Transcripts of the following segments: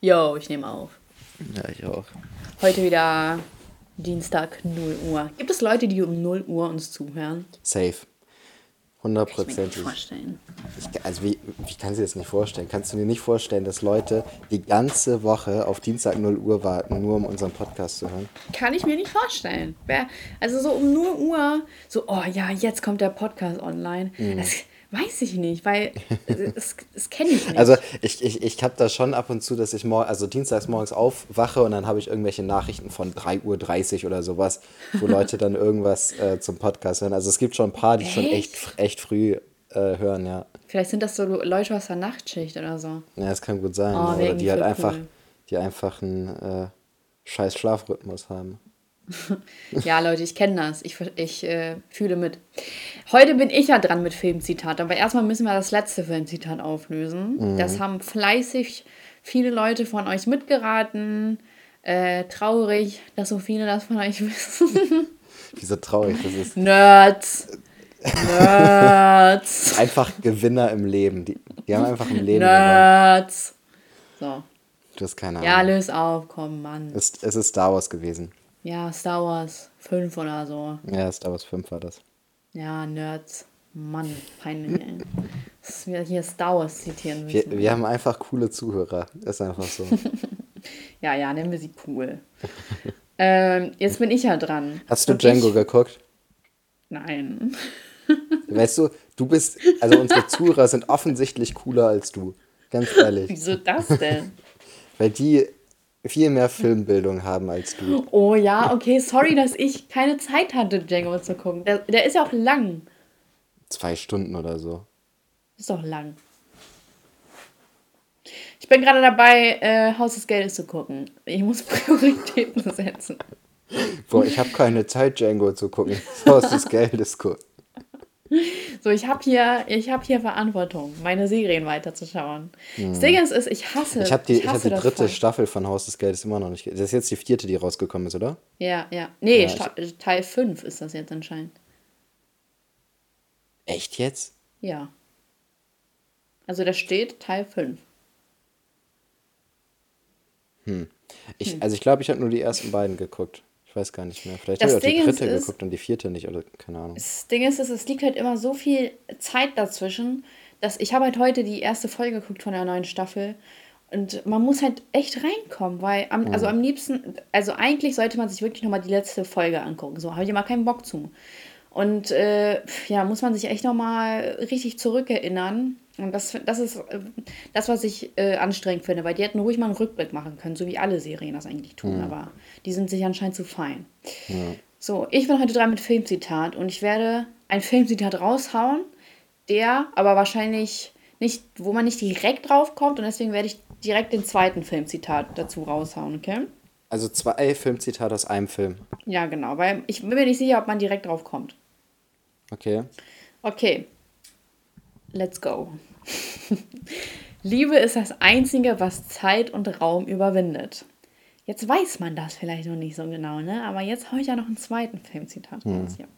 Yo, ich nehme auf. Ja, ich auch. Heute wieder Dienstag 0 Uhr. Gibt es Leute, die um 0 Uhr uns zuhören? Safe. Kann ich mir nicht Hundertprozentig. vorstellen. Ich, also wie, wie kannst du dir das nicht vorstellen? Kannst du dir nicht vorstellen, dass Leute die ganze Woche auf Dienstag 0 Uhr warten, nur um unseren Podcast zu hören? Kann ich mir nicht vorstellen. Wer, also so um 0 Uhr, so, oh ja, jetzt kommt der Podcast online. Mhm. Das weiß ich nicht, weil das, das kenne ich nicht. Also ich, ich, ich habe da schon ab und zu, dass ich mor also dienstags morgens aufwache und dann habe ich irgendwelche Nachrichten von 3.30 Uhr oder sowas, wo Leute dann irgendwas äh, zum Podcast hören. Also es gibt schon ein paar, die schon echt, echt früh äh, hören, ja. Vielleicht sind das so Leute aus der Nachtschicht oder so. Ja, das kann gut sein. Oh, oder die halt voll einfach, cool. die einfach einen äh, scheiß Schlafrhythmus haben. Ja, Leute, ich kenne das. Ich, ich äh, fühle mit. Heute bin ich ja dran mit Filmzitat, aber erstmal müssen wir das letzte Filmzitat auflösen. Das haben fleißig viele Leute von euch mitgeraten. Äh, traurig, dass so viele das von euch wissen. Wieso traurig, das ist Nerds. Nerds. einfach Gewinner im Leben. Die, die haben einfach im Leben gewonnen. Nerds. So. Du hast keine Ja, Ahnung. löse auf, komm, Mann. Es, es ist Star Wars gewesen. Ja, Star Wars 5 oder so. Ja, Star Wars 5 war das. Ja, Nerds. Mann, peinlich, ey. Dass wir hier Star Wars zitieren Wir, müssen. wir haben einfach coole Zuhörer. Ist einfach so. Ja, ja, nennen wir sie cool. ähm, jetzt bin ich ja dran. Hast du Und Django ich, geguckt? Nein. Weißt du, du bist, also unsere Zuhörer sind offensichtlich cooler als du. Ganz ehrlich. Wieso das denn? Weil die viel mehr Filmbildung haben als du. Oh ja, okay, sorry, dass ich keine Zeit hatte, Django zu gucken. Der, der ist ja auch lang. Zwei Stunden oder so. Ist doch lang. Ich bin gerade dabei, äh, Haus des Geldes zu gucken. Ich muss Prioritäten setzen. Boah, ich habe keine Zeit, Django zu gucken. Haus des Geldes gucken. So, ich habe hier, ich hab hier Verantwortung, meine Serien weiterzuschauen. Das Ding ist, ist, ich hasse Hm. Ich habe die, ich hab hasse die dritte voll. Staffel von Haus des Geldes immer noch nicht. Das ist jetzt die vierte, die rausgekommen ist, oder? Ja, ja. Nee, Ja, Sta- Teil 5 ist das jetzt anscheinend. Echt jetzt? Ja. Also da steht Teil 5. Ich, Hm. Also ich glaube, ich habe nur die ersten beiden geguckt. Weiß gar nicht mehr. Vielleicht Das habe ich auch die Ding ist- dritte ist- geguckt und die vierte nicht, oder keine Ahnung. Das Ding ist, es es liegt halt immer so viel Zeit dazwischen, dass ich habe halt heute die erste Folge geguckt von der neuen Staffel und man muss halt echt reinkommen, weil am, also am liebsten, also eigentlich sollte man sich wirklich nochmal die letzte Folge angucken. So habe ich immer keinen Bock zu. Und äh, ja, muss man sich echt nochmal richtig zurückerinnern. Und das, das ist äh, das, was ich äh, anstrengend finde, weil die hätten ruhig mal einen Rückblick machen können, so wie alle Serien das eigentlich tun, aber die sind sich anscheinend zu fein. So, ich bin heute dran mit Filmzitat und ich werde ein Filmzitat raushauen, der aber wahrscheinlich nicht, wo man nicht direkt drauf kommt und deswegen werde ich direkt den zweiten Filmzitat dazu raushauen, okay? Also zwei Filmzitate aus einem Film. Ja, genau, weil ich bin mir nicht sicher, ob man direkt drauf kommt. Okay. Okay, let's go. Liebe ist das Einzige, was Zeit und Raum überwindet. Jetzt weiß man das vielleicht noch nicht so genau, ne? Aber jetzt habe ich ja noch einen zweiten Filmzitat hier.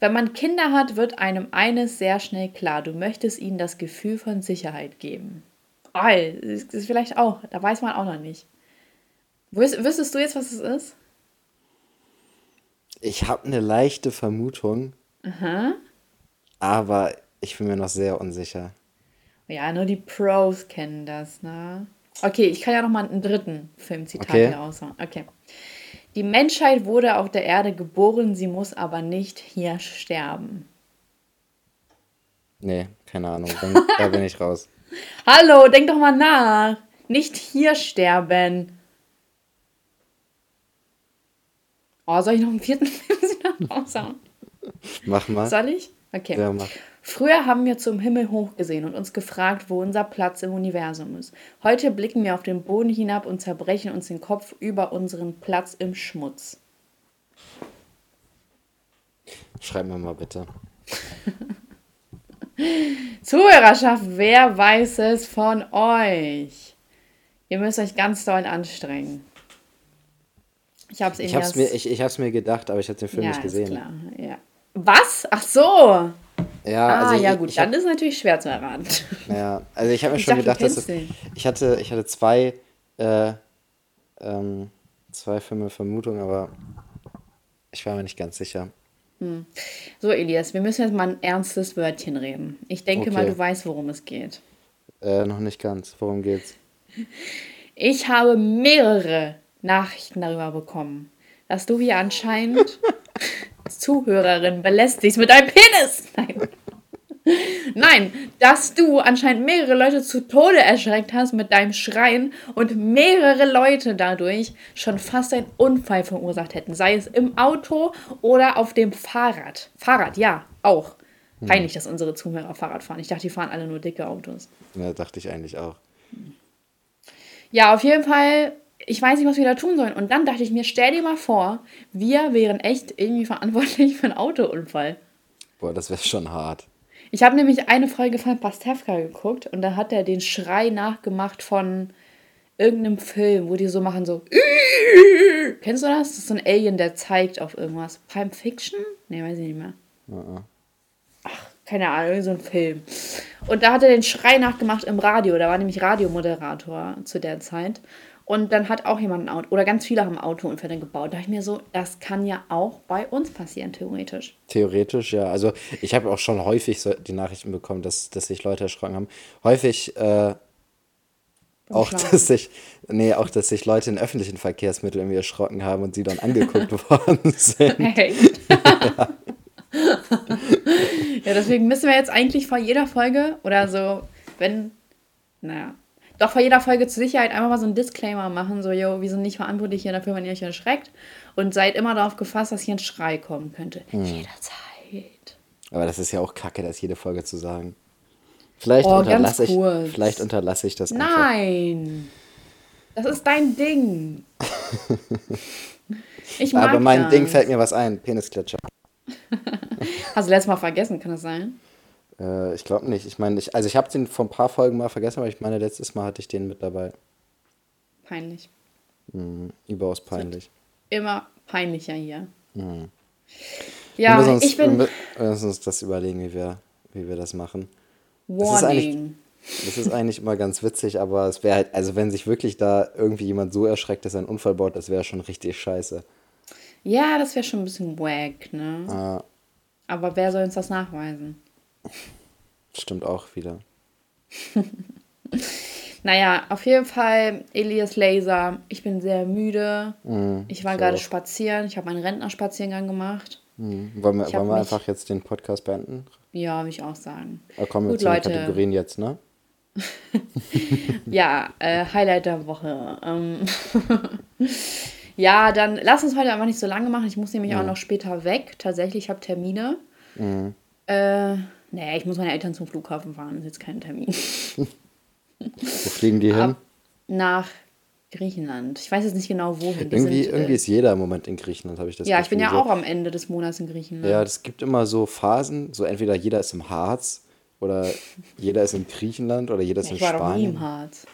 Wenn man Kinder hat, wird einem eines sehr schnell klar. Du möchtest ihnen das Gefühl von Sicherheit geben. Ei, ist ist vielleicht auch. Da weiß man auch noch nicht. Wüs wüsstest du jetzt, was es ist? Ich habe eine leichte Vermutung, aber ich bin mir noch sehr unsicher. Ja, nur die Pros kennen das, ne? Okay, ich kann ja noch mal einen dritten Filmzitat Okay. hier raushauen. Okay. Die Menschheit wurde auf der Erde geboren, sie muss aber nicht hier sterben. Nee, keine Ahnung. Dann, da bin ich raus. Hallo, denk doch mal nach. Nicht hier sterben. Oh, soll ich noch einen vierten Filmzitat raushauen? Mach mal. Soll ich? Okay. Ja, mach. Früher haben wir zum Himmel hochgesehen und uns gefragt, wo unser Platz im Universum ist. Heute blicken wir auf den Boden hinab und zerbrechen uns den Kopf über unseren Platz im Schmutz. Schreib mir mal bitte. Zuhörerschaft, wer weiß es von euch? Ihr müsst euch ganz doll anstrengen. Ich habe es Ich hab's, mir, ich, ich hab's mir gedacht, aber ich habe den Film ja, nicht gesehen. klar. Ja. Was? Ach so. Ja, Ah, also ja ich, gut, ich dann hab, ist es natürlich schwer zu erraten. ja, also ich habe mir Ich schon dachte, gedacht, dass es, ich hatte, ich hatte zwei äh, ähm, zwei Filme Vermutung, aber ich war mir nicht ganz sicher. So, Elias, wir müssen jetzt mal ein ernstes Wörtchen reden. Ich denke mal, Okay. du weißt, worum es geht. Äh, noch nicht ganz. Worum geht's? Ich habe mehrere Nachrichten darüber bekommen, dass du hier anscheinend als Zuhörerin belästigst mit deinem Penis. Nein. Nein, dass du anscheinend mehrere Leute zu Tode erschreckt hast mit deinem Schreien und mehrere Leute dadurch schon fast einen Unfall verursacht hätten. Sei es im Auto oder auf dem Fahrrad. Fahrrad, ja, auch. Peinlich, dass unsere Zuhörer Fahrrad fahren. Ich dachte, die fahren alle nur dicke Autos. Ja, dachte ich eigentlich auch. Ja, auf jeden Fall, ich weiß nicht, was wir da tun sollen. Und dann dachte ich mir, stell dir mal vor, wir wären echt irgendwie verantwortlich für einen Autounfall. Boah, das wäre schon hart. Ich habe nämlich eine Folge von Pastewka geguckt und da hat er den Schrei nachgemacht von irgendeinem Film, wo die so machen so. Kennst du das? Das ist so ein Alien, der zeigt auf irgendwas. Prime Fiction? Nee, weiß ich nicht mehr. Ach, keine Ahnung, so ein Film. Und da hat er den Schrei nachgemacht im Radio. Da war nämlich Radiomoderator zu der Zeit. Und dann hat auch jemand ein Auto, oder ganz viele haben Autounfälle gebaut. Da dachte ich mir so, das kann ja auch bei uns passieren, theoretisch. Theoretisch, ja. Also ich habe auch schon häufig so die Nachrichten bekommen, dass, dass sich Leute erschrocken haben. Häufig äh, auch, Schlafen. dass sich, nee, auch, dass sich Leute in öffentlichen Verkehrsmitteln irgendwie erschrocken haben und sie dann angeguckt worden sind. Hey. ja, deswegen müssen wir jetzt eigentlich vor jeder Folge oder so, wenn, naja, doch vor jeder Folge zur Sicherheit einfach mal so einen Disclaimer machen, so, yo, wir sind nicht verantwortlich hier dafür, wenn ihr euch erschreckt und seid immer darauf gefasst, dass hier ein Schrei kommen könnte. Jederzeit. Aber das ist ja auch kacke, das jede Folge zu sagen. Vielleicht, Oh, unterlasse, ich, kurz. vielleicht unterlasse ich das einfach. Nein! Das ist dein Ding. Ich mag Aber mein das. Ding fällt mir was ein. Penisklitscher. Hast du letztes Mal vergessen, kann das sein? Äh, ich glaube nicht. Ich meine, ich, also ich habe den vor ein paar Folgen mal vergessen, aber ich meine, letztes Mal hatte ich den mit dabei. Peinlich. Mhm, überaus peinlich. Immer peinlicher hier. wir Ja, uns, ich bin. wir mü- wir müssen uns das überlegen, wie wir, wie wir das machen. Das ist Warning. Das ist eigentlich immer ganz witzig, aber es wäre halt, also wenn sich wirklich da irgendwie jemand so erschreckt, dass er einen Unfall baut, das wäre schon richtig scheiße. Ja, das wäre schon ein bisschen wack, ne? Ah, Aber wer soll uns das nachweisen? Stimmt auch wieder. Naja, auf jeden Fall, Elias Laser. Ich bin sehr müde. ich war ich gerade spazieren. Ich habe meinen Rentnerspaziergang gemacht. Mhm. Wollen wir, wollen wir einfach jetzt den Podcast beenden? Ja, würde ich auch sagen. Da kommen wir Gut, zu den Leute. Kategorien jetzt, ne? Ja, äh, Highlight der Woche. Ähm ja, dann lass uns heute einfach nicht so lange machen. Ich muss nämlich auch noch später weg. Tatsächlich, ich habe Termine. Äh, nee, ich muss meine Eltern zum Flughafen fahren. Das ist jetzt kein Termin. Wo fliegen die hin? Nach Griechenland. Ich weiß jetzt nicht genau, wohin. Die Irgendwie, sind, irgendwie äh, ist jeder im Moment in Griechenland, habe ich das Ja, ich bin ja Gefühl, auch am Ende des Monats in Griechenland. So. Ja, es gibt immer so Phasen, so entweder jeder ist im Harz oder jeder ist in Griechenland oder jeder ist in ich war doch nie im Spanien. Harz.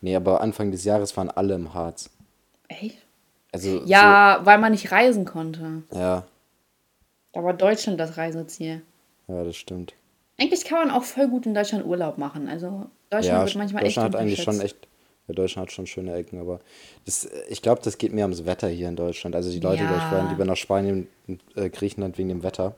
Nee, aber Anfang des Jahres waren alle im Harz. Echt? Also Ja, weil man nicht reisen konnte. So, ja, Da war Deutschland das Reiseziel. Ja, das stimmt. Eigentlich kann man auch voll gut in Deutschland Urlaub machen. Also Deutschland Ja, wird manchmal Deutschland echt hat eigentlich schon echt, ja, Deutschland hat schon schöne Ecken, aber das, ich glaube, das geht mehr ums Wetter hier in Deutschland. Also die Leute, die Ja. ich wollen lieber nach Spanien und äh, Griechenland wegen dem Wetter.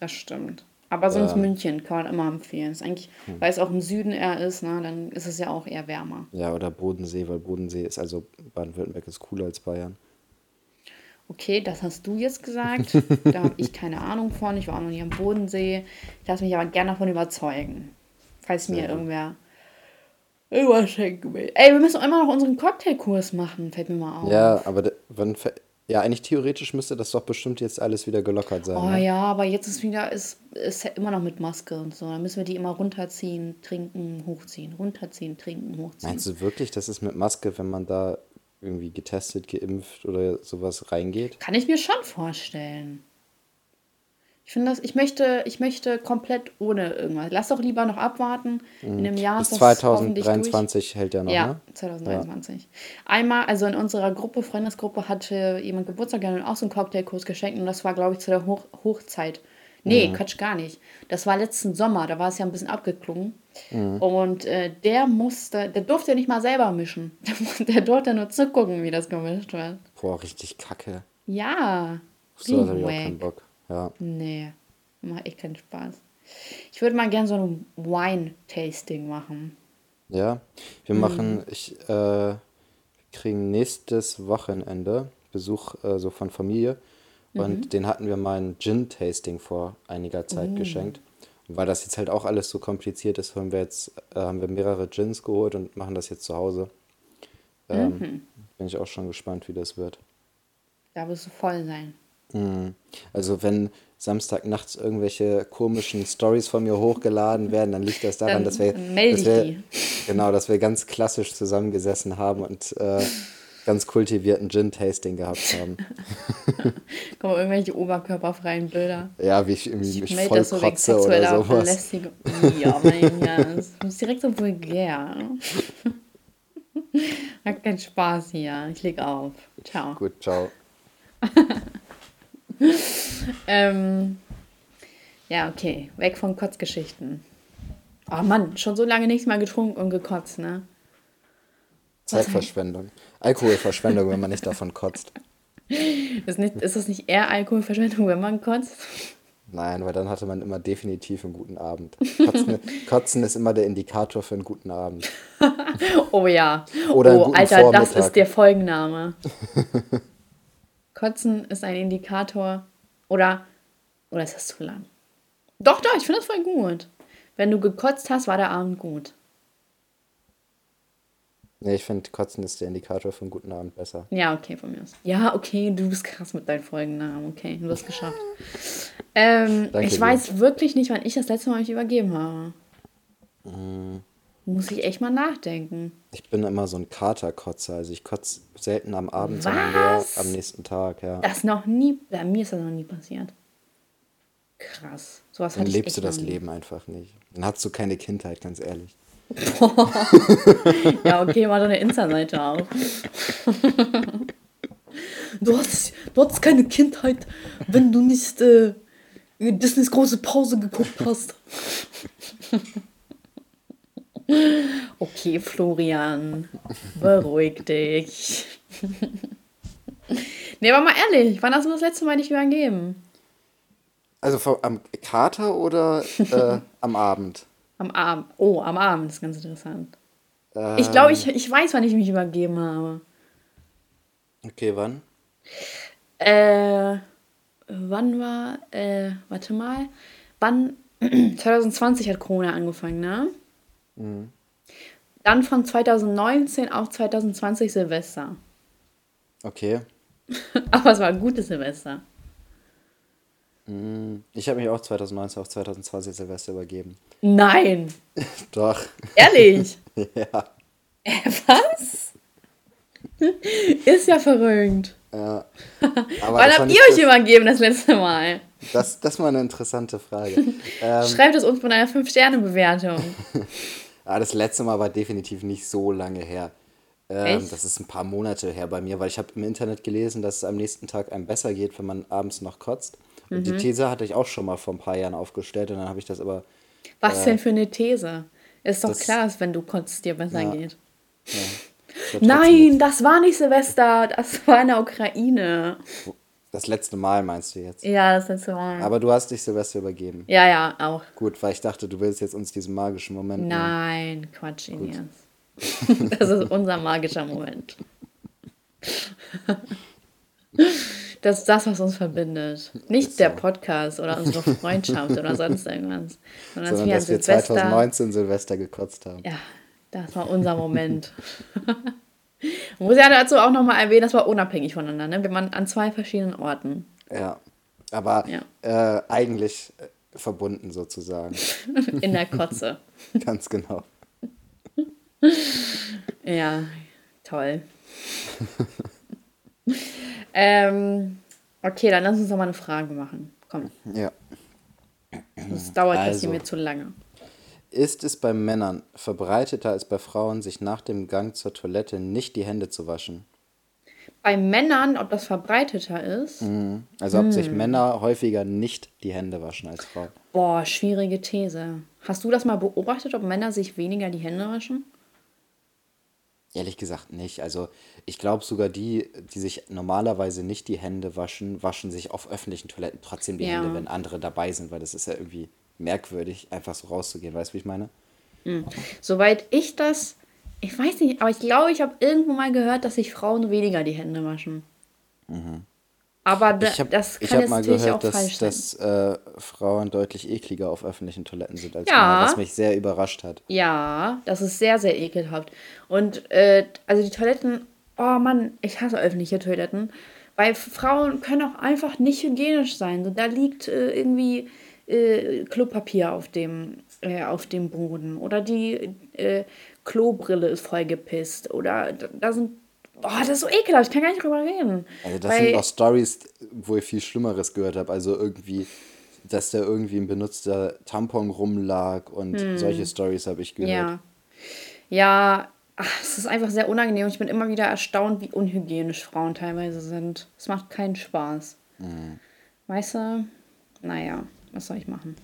Das stimmt. Aber sonst Ähm. München kann man immer empfehlen. Ist eigentlich, Hm. weil es auch im Süden eher ist, ne, dann ist es ja auch eher wärmer. Ja, oder Bodensee, weil Bodensee ist, also Baden-Württemberg ist cooler als Bayern. Okay, das hast du jetzt gesagt. da habe ich keine Ahnung von. Ich war auch noch nie am Bodensee. Ich lasse mich aber gerne davon überzeugen. Falls mir gut. irgendwer irgendwas schenken will. Ey, wir müssen immer noch unseren Cocktailkurs machen, fällt mir mal auf. Ja, aber wann, ja, eigentlich theoretisch müsste das doch bestimmt jetzt alles wieder gelockert sein. Oh ne? ja, aber jetzt ist wieder, ist, ist ja immer noch mit Maske und so. Dann müssen wir die immer runterziehen, trinken, hochziehen. Runterziehen, trinken, hochziehen. Meinst du wirklich, dass es mit Maske, wenn man da irgendwie getestet, geimpft oder sowas reingeht? Kann ich mir schon vorstellen. Ich finde das, ich möchte, ich möchte komplett ohne irgendwas. Lass doch lieber noch abwarten. In einem Jahr Bis ist das hoffentlich durch. 2023 hält der noch, Ja, ne? 2023. Einmal, also in unserer Gruppe, Freundesgruppe, hatte jemand Geburtstag und auch so einen Cocktailkurs geschenkt und das war, glaube ich, zu der Hoch Hochzeit Nee, Quatsch, gar nicht. Das war letzten Sommer, da war es ja ein bisschen abgeklungen. Und äh, der musste, der durfte ja nicht mal selber mischen. Der durfte nur zugucken, wie das gemischt wird. Boah, richtig kacke. Ja. So, da hab ich auch keinen Bock. Ja. Nee, macht echt keinen Spaß. Ich würde mal gern so ein Wine-Tasting machen. Ja, wir machen, ich, äh, wir kriegen nächstes Wochenende Besuch äh, so von Familie und den hatten wir mal ein Gin-Tasting vor einiger Zeit geschenkt. Und weil das jetzt halt auch alles so kompliziert ist, haben wir jetzt, äh, haben wir mehrere Gins geholt und machen das jetzt zu Hause. Ähm, Bin ich auch schon gespannt, wie das wird. Da wirst du voll sein. Mhm. Also wenn Samstagnachts irgendwelche komischen Stories von mir hochgeladen werden, dann liegt das daran, Dann dass wir, dass wir genau, dass wir ganz klassisch zusammengesessen haben und äh, ganz kultivierten Gin-Tasting gehabt haben. Kommen irgendwelche oberkörperfreien Bilder. Ja, wie ich irgendwie mich melde voll das so kotze oder sowas. Ja, mein Gott. Du bist direkt so vulgär. Hat keinen Spaß hier. Ich leg auf. Ciao. Gut, ciao. Ähm, ja, okay. Weg von Kotzgeschichten. Oh Mann, schon so lange nichts mehr getrunken und gekotzt, ne? Zeitverschwendung. Alkoholverschwendung, wenn man nicht davon kotzt. Ist, nicht, ist das nicht eher Alkoholverschwendung, wenn man kotzt? Nein, weil dann hatte man immer definitiv einen guten Abend. Kotzen, Kotzen ist immer der Indikator für einen guten Abend. Oh ja. Oder oh, Alter, das Vormittag. ist der Folgenname. Kotzen ist ein Indikator. Oder, oder ist das zu lang? Doch, doch, ich finde das voll gut. Wenn du gekotzt hast, war der Abend gut. Nee, ich finde, Kotzen ist der Indikator für einen guten Abend besser. Ja, okay, von mir aus. Ja, okay, du bist krass mit deinen Folgennamen. Okay, du hast es geschafft. Ähm, Danke ich dir. weiß wirklich nicht, wann ich das letzte Mal mich übergeben habe. Mm. Muss ich echt mal nachdenken. Ich bin immer so ein Katerkotzer. Also ich kotze selten am Abend, sondern eher Was? am nächsten Tag, ja. Das noch nie, bei mir ist das noch nie passiert. Krass. Sowas Dann lebst du das nie. Leben einfach nicht. Dann hast du keine Kindheit, ganz ehrlich. Ja, okay, mach doch eine Insta-Seite auf. Du hast, du hattest keine Kindheit, wenn du nicht äh, Disneys große Pause geguckt hast. Okay, Florian, beruhig dich. Nee, aber mal ehrlich, wann hast du das letzte Mal dich übergeben? Also vor- am Kater oder äh, am Abend? Am Abend. Oh, am Abend ist ganz interessant. Ähm, Ich glaube, ich, ich weiß, wann ich mich übergeben habe. Okay, wann? Äh, wann war, äh, warte mal, wann, 2020 hat Corona angefangen, ne? Dann von 2019 auf 2020 Silvester. Okay. Aber es war ein gutes Silvester. Ich habe mich auch 2019 auf 2020 Silvester übergeben. Nein, Doch. ehrlich. ja. Äh, was? Ist ja verrückt. ja. Aber Wann habt ihr euch übergeben das letzte Mal? das, das war eine interessante Frage. ähm, Schreibt es uns mit einer 5-Sterne-Bewertung. ah, das letzte Mal war definitiv nicht so lange her. Ähm, das ist ein paar Monate her bei mir, weil ich habe im Internet gelesen, dass es am nächsten Tag einem besser geht, wenn man abends noch kotzt. Mhm. die These hatte ich auch schon mal vor ein paar Jahren aufgestellt und dann habe ich das aber Was denn für eine These? Ist doch Das- klar, dass wenn du kotzt, dir besser Ja. geht. das trotzdem Nein, das war nicht Silvester, das war in der Ukraine. Das letzte Mal meinst du jetzt. Ja, das letzte Mal. Aber du hast dich Silvester übergeben. Ja, ja, auch. Gut, weil ich dachte, du willst jetzt uns diesen magischen Moment nehmen. Nein, Quatsch, Ines. Das ist unser magischer Moment. Das ist das, was uns verbindet. Nicht Ist der so. Podcast oder unsere Freundschaft oder sonst irgendwas. Sondern, Sondern wir dass wir an Silvester. 2019 Silvester gekotzt haben. Ja, das war unser Moment. Man muss ja dazu auch nochmal erwähnen, das war unabhängig voneinander. Ne? Wir waren an zwei verschiedenen Orten. Ja. Aber Ja. Äh, eigentlich äh, verbunden sozusagen. In der Kotze. Ganz genau. Ja, toll. Ähm, okay, dann lass uns noch mal eine Frage machen. Komm, Ja. das dauert jetzt hier Also. mir zu lange. Ist es bei Männern verbreiteter als bei Frauen, sich nach dem Gang zur Toilette nicht die Hände zu waschen? bei Männern, ob das verbreiteter ist. Mhm. Also ob sich Männer häufiger nicht die Hände waschen als Frauen. Boah, schwierige These. Hast du das mal beobachtet, ob Männer sich weniger die Hände waschen? Ehrlich gesagt nicht. Also ich glaube sogar die, die sich normalerweise nicht die Hände waschen, waschen sich auf öffentlichen Toiletten trotzdem die Ja. Hände, wenn andere dabei sind, weil das ist ja irgendwie merkwürdig, einfach so rauszugehen. Weißt du, wie ich meine? Soweit ich das, ich weiß nicht, aber ich glaube, ich habe irgendwo mal gehört, dass sich Frauen weniger die Hände waschen. Aber da, Ich habe das ich kann hab jetzt mal gehört, auch falsch dass, dass äh, Frauen deutlich ekliger auf öffentlichen Toiletten sind als Ja. Männer, was mich sehr überrascht hat. Ja, das ist sehr, sehr ekelhaft. Und äh, also die Toiletten, oh Mann, ich hasse öffentliche Toiletten, weil Frauen können auch einfach nicht hygienisch sein. So, da liegt äh, irgendwie äh, Klopapier auf dem, äh, auf dem Boden oder die äh, Klobrille ist voll gepisst oder da, da sind, oh, das ist so ekelhaft, ich kann gar nicht drüber reden. Also das Weil- sind auch Stories, wo ich viel Schlimmeres gehört habe. Also irgendwie, dass da irgendwie ein benutzter Tampon rumlag und solche Stories habe ich gehört. Hm. Ja. Ja, ach, es ist einfach sehr unangenehm. und Ich bin immer wieder erstaunt, wie unhygienisch Frauen teilweise sind. Es macht keinen Spaß. Weißt du? Naja, was soll ich machen?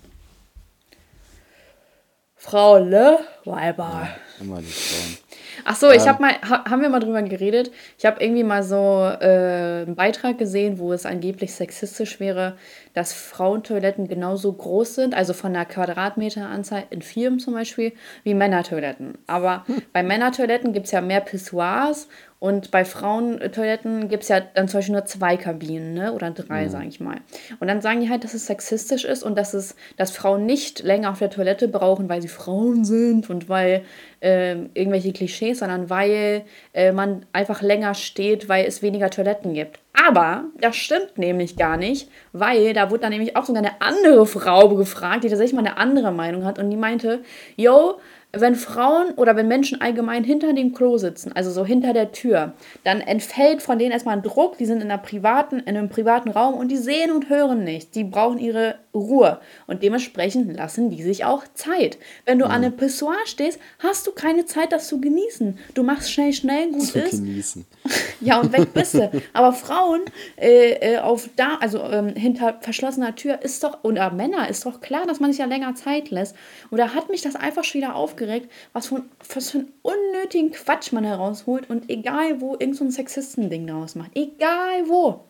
Frau Le Weiber. Immer die Frauen. Ach so, ich habe mal, ha, haben wir mal drüber geredet. Ich habe irgendwie mal so äh, einen Beitrag gesehen, wo es angeblich sexistisch wäre, dass Frauentoiletten genauso groß sind, also von der Quadratmeteranzahl in Firmen zum Beispiel, wie Männertoiletten. Aber bei Männertoiletten gibt es ja mehr Pissoirs und bei Frauentoiletten gibt es ja dann zum Beispiel nur zwei Kabinen, ne? Oder drei, sage ich mal. Und dann sagen die halt, dass es sexistisch ist und dass es, dass Frauen nicht länger auf der Toilette brauchen, weil sie Frauen sind und weil ähm, irgendwelche Klischees, sondern weil äh, man einfach länger steht, weil es weniger Toiletten gibt. Aber das stimmt nämlich gar nicht, weil da wurde dann nämlich auch sogar eine andere Frau gefragt, die tatsächlich mal eine andere Meinung hat und die meinte, yo, wenn Frauen oder wenn Menschen allgemein hinter dem Klo sitzen, also so hinter der Tür, dann entfällt von denen erstmal ein Druck, die sind in, einer privaten, in einem privaten Raum und die sehen und hören nichts. Die brauchen ihre Ruhe und dementsprechend lassen die sich auch Zeit. Wenn du an einem Pissoir stehst, hast du keine Zeit, das zu genießen. Du machst schnell, schnell, gut Zu ist. genießen. Ja, und weg bist du. Aber Frauen äh, äh, auf da, also ähm, hinter verschlossener Tür ist doch, oder Männer ist doch klar, dass man sich ja länger Zeit lässt. Und da hat mich das einfach schon wieder aufgeregt, was für, ein- was für einen unnötigen Quatsch man herausholt und egal wo, irgend so ein Sexisten-Ding daraus macht. Egal wo.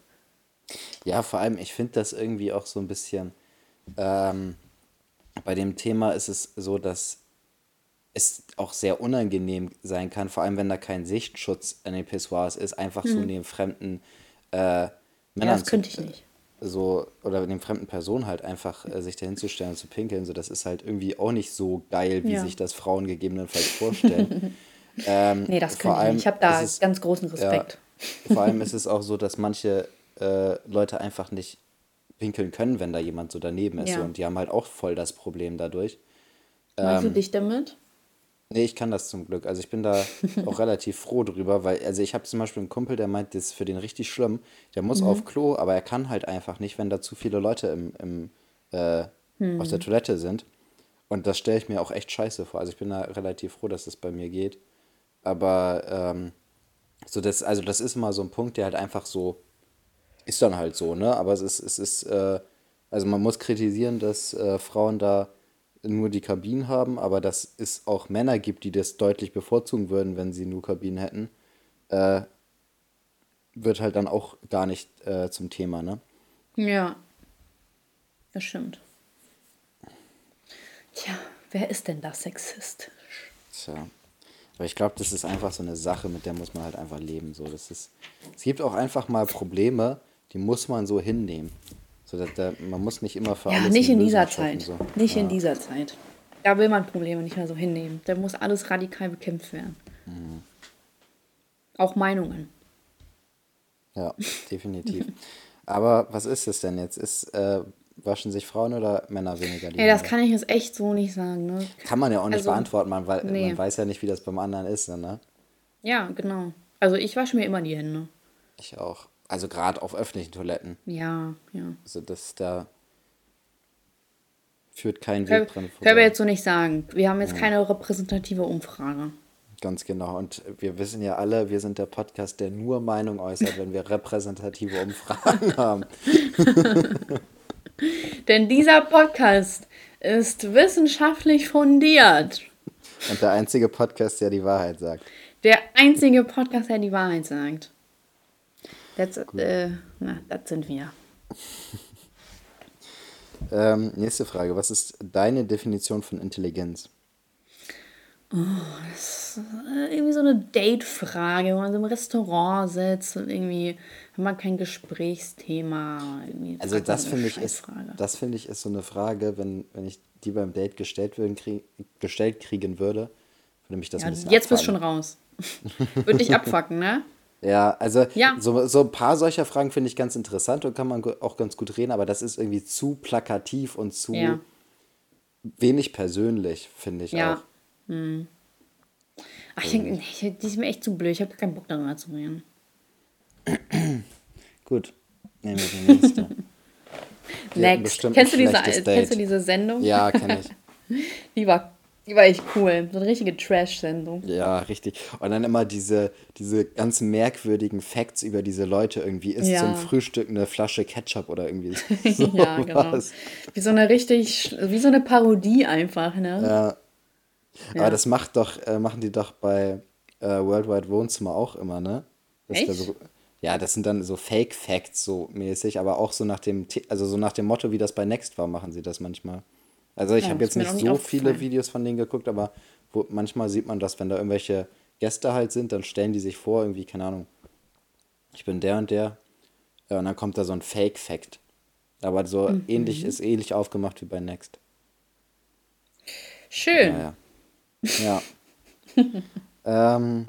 Ja, vor allem, ich finde das irgendwie auch so ein bisschen. Ähm, bei dem Thema ist es so, dass es auch sehr unangenehm sein kann, vor allem wenn da kein Sichtschutz an den Pissoirs ist, einfach so neben fremden äh, Männern Hm. Ja, das könnte ich nicht. so oder neben fremden Personen halt einfach äh, sich dahin zu stellen und zu pinkeln, so das ist halt irgendwie auch nicht so geil, wie Ja. sich das Frauen gegebenenfalls vorstellen. ähm, Nee, das könnte ich nicht. Ich habe da es- ganz großen Respekt. ja, vor allem ist es auch so, dass manche äh, Leute einfach nicht pinkeln können, wenn da jemand so daneben ist. Ja. Und die haben halt auch voll das Problem dadurch. Meinst ähm, du dich damit? Nee, ich kann das zum Glück. Also ich bin da auch relativ froh drüber, weil, also ich habe zum Beispiel einen Kumpel, der meint, das ist für den richtig schlimm. Der muss auf Klo, aber er kann halt einfach nicht, wenn da zu viele Leute im, im, äh, auf der Toilette sind. Und das stelle ich mir auch echt scheiße vor. Also ich bin da relativ froh, dass das bei mir geht. Aber ähm, so das, also das ist immer so ein Punkt, der halt einfach so ist dann halt so, ne? Aber es ist, es ist, äh, also man muss kritisieren, dass äh, Frauen da nur die Kabinen haben, aber dass es auch Männer gibt, die das deutlich bevorzugen würden, wenn sie nur Kabinen hätten, äh, wird halt dann auch gar nicht äh, zum Thema, ne? Ja. Das stimmt. Tja, wer ist denn da sexistisch? Tja. Aber ich glaube, das ist einfach so eine Sache, mit der muss man halt einfach leben. So, das ist, es gibt auch einfach mal Probleme, die muss man so hinnehmen. So, da, da, man muss nicht immer für Ja, alles nicht in dieser schaffen, Zeit. so. Nicht ja. in dieser Zeit. Da will man Probleme nicht mehr so hinnehmen. Da muss alles radikal bekämpft werden. Mhm. Auch Meinungen. Ja, definitiv. Aber was ist es denn jetzt? Ist, äh, waschen sich Frauen oder Männer weniger die Ey, das kann ich jetzt echt so nicht sagen. Ne? Kann man ja auch nicht Also, beantworten, man, weil, nee. man weiß ja nicht, wie das beim anderen ist, ne? Ja, genau. Also ich wasche mir immer die Hände. Ich auch. Also gerade auf öffentlichen Toiletten. Ja, ja. Also das da führt kein Weg dran können wir vorbei. jetzt so nicht sagen. Wir haben jetzt keine repräsentative Umfrage. Ganz genau. Und wir wissen ja alle, wir sind der Podcast, der nur Meinung äußert, wenn wir repräsentative Umfragen haben. Denn dieser Podcast ist wissenschaftlich fundiert. Und der einzige Podcast, der die Wahrheit sagt. Der einzige Podcast, der die Wahrheit sagt. Das, äh, na, das sind wir. ähm, nächste Frage. Was ist deine Definition von Intelligenz? Oh, das ist äh, irgendwie so eine Date-Frage, wo man so im Restaurant sitzt und irgendwie hat man kein Gesprächsthema. also das finde ich ist, das finde ich ist so eine Frage, wenn, wenn ich die beim Date gestellt, würden, krieg, gestellt kriegen würde, würde mich das ja, Jetzt bist du schon raus. würde dich abfacken, ne? Ja, also ja. So, so ein paar solcher Fragen finde ich ganz interessant und kann man auch ganz gut reden, aber das ist irgendwie zu plakativ und zu ja. wenig persönlich, finde ich ja. auch. Hm. Ach, ich denke, nee, die ist mir echt zu blöd. Ich habe keinen Bock darüber zu reden. Gut. Nehmen wir die nächste. Next. Kennst du, diese, kennst du diese Sendung? Ja, kenne ich. die war die war echt cool. So eine richtige Trash-Sendung. Ja, richtig. Und dann immer diese, diese ganz merkwürdigen Facts über diese Leute irgendwie. Ist ja. zum Frühstück eine Flasche Ketchup oder irgendwie so. ja, genau. Wie so eine richtig, wie so eine Parodie einfach, ne? Ja. Ja. Aber das macht doch, äh, machen die doch bei äh, Worldwide Wohnzimmer auch immer, ne? Das Echt? Da so, ja, das sind dann so Fake Facts so mäßig, aber auch so nach dem, also so nach dem Motto, wie das bei Next war, machen sie das manchmal. Also ich ja, habe jetzt nicht so viele Videos von denen geguckt, aber wo, manchmal sieht man das, wenn da irgendwelche Gäste halt sind, dann stellen die sich vor, irgendwie, keine Ahnung, ich bin der und der, ja, und dann kommt da so ein Fake Fact. Aber so mhm. ähnlich ist ähnlich aufgemacht wie bei Next. Schön. Naja. Ja. ähm,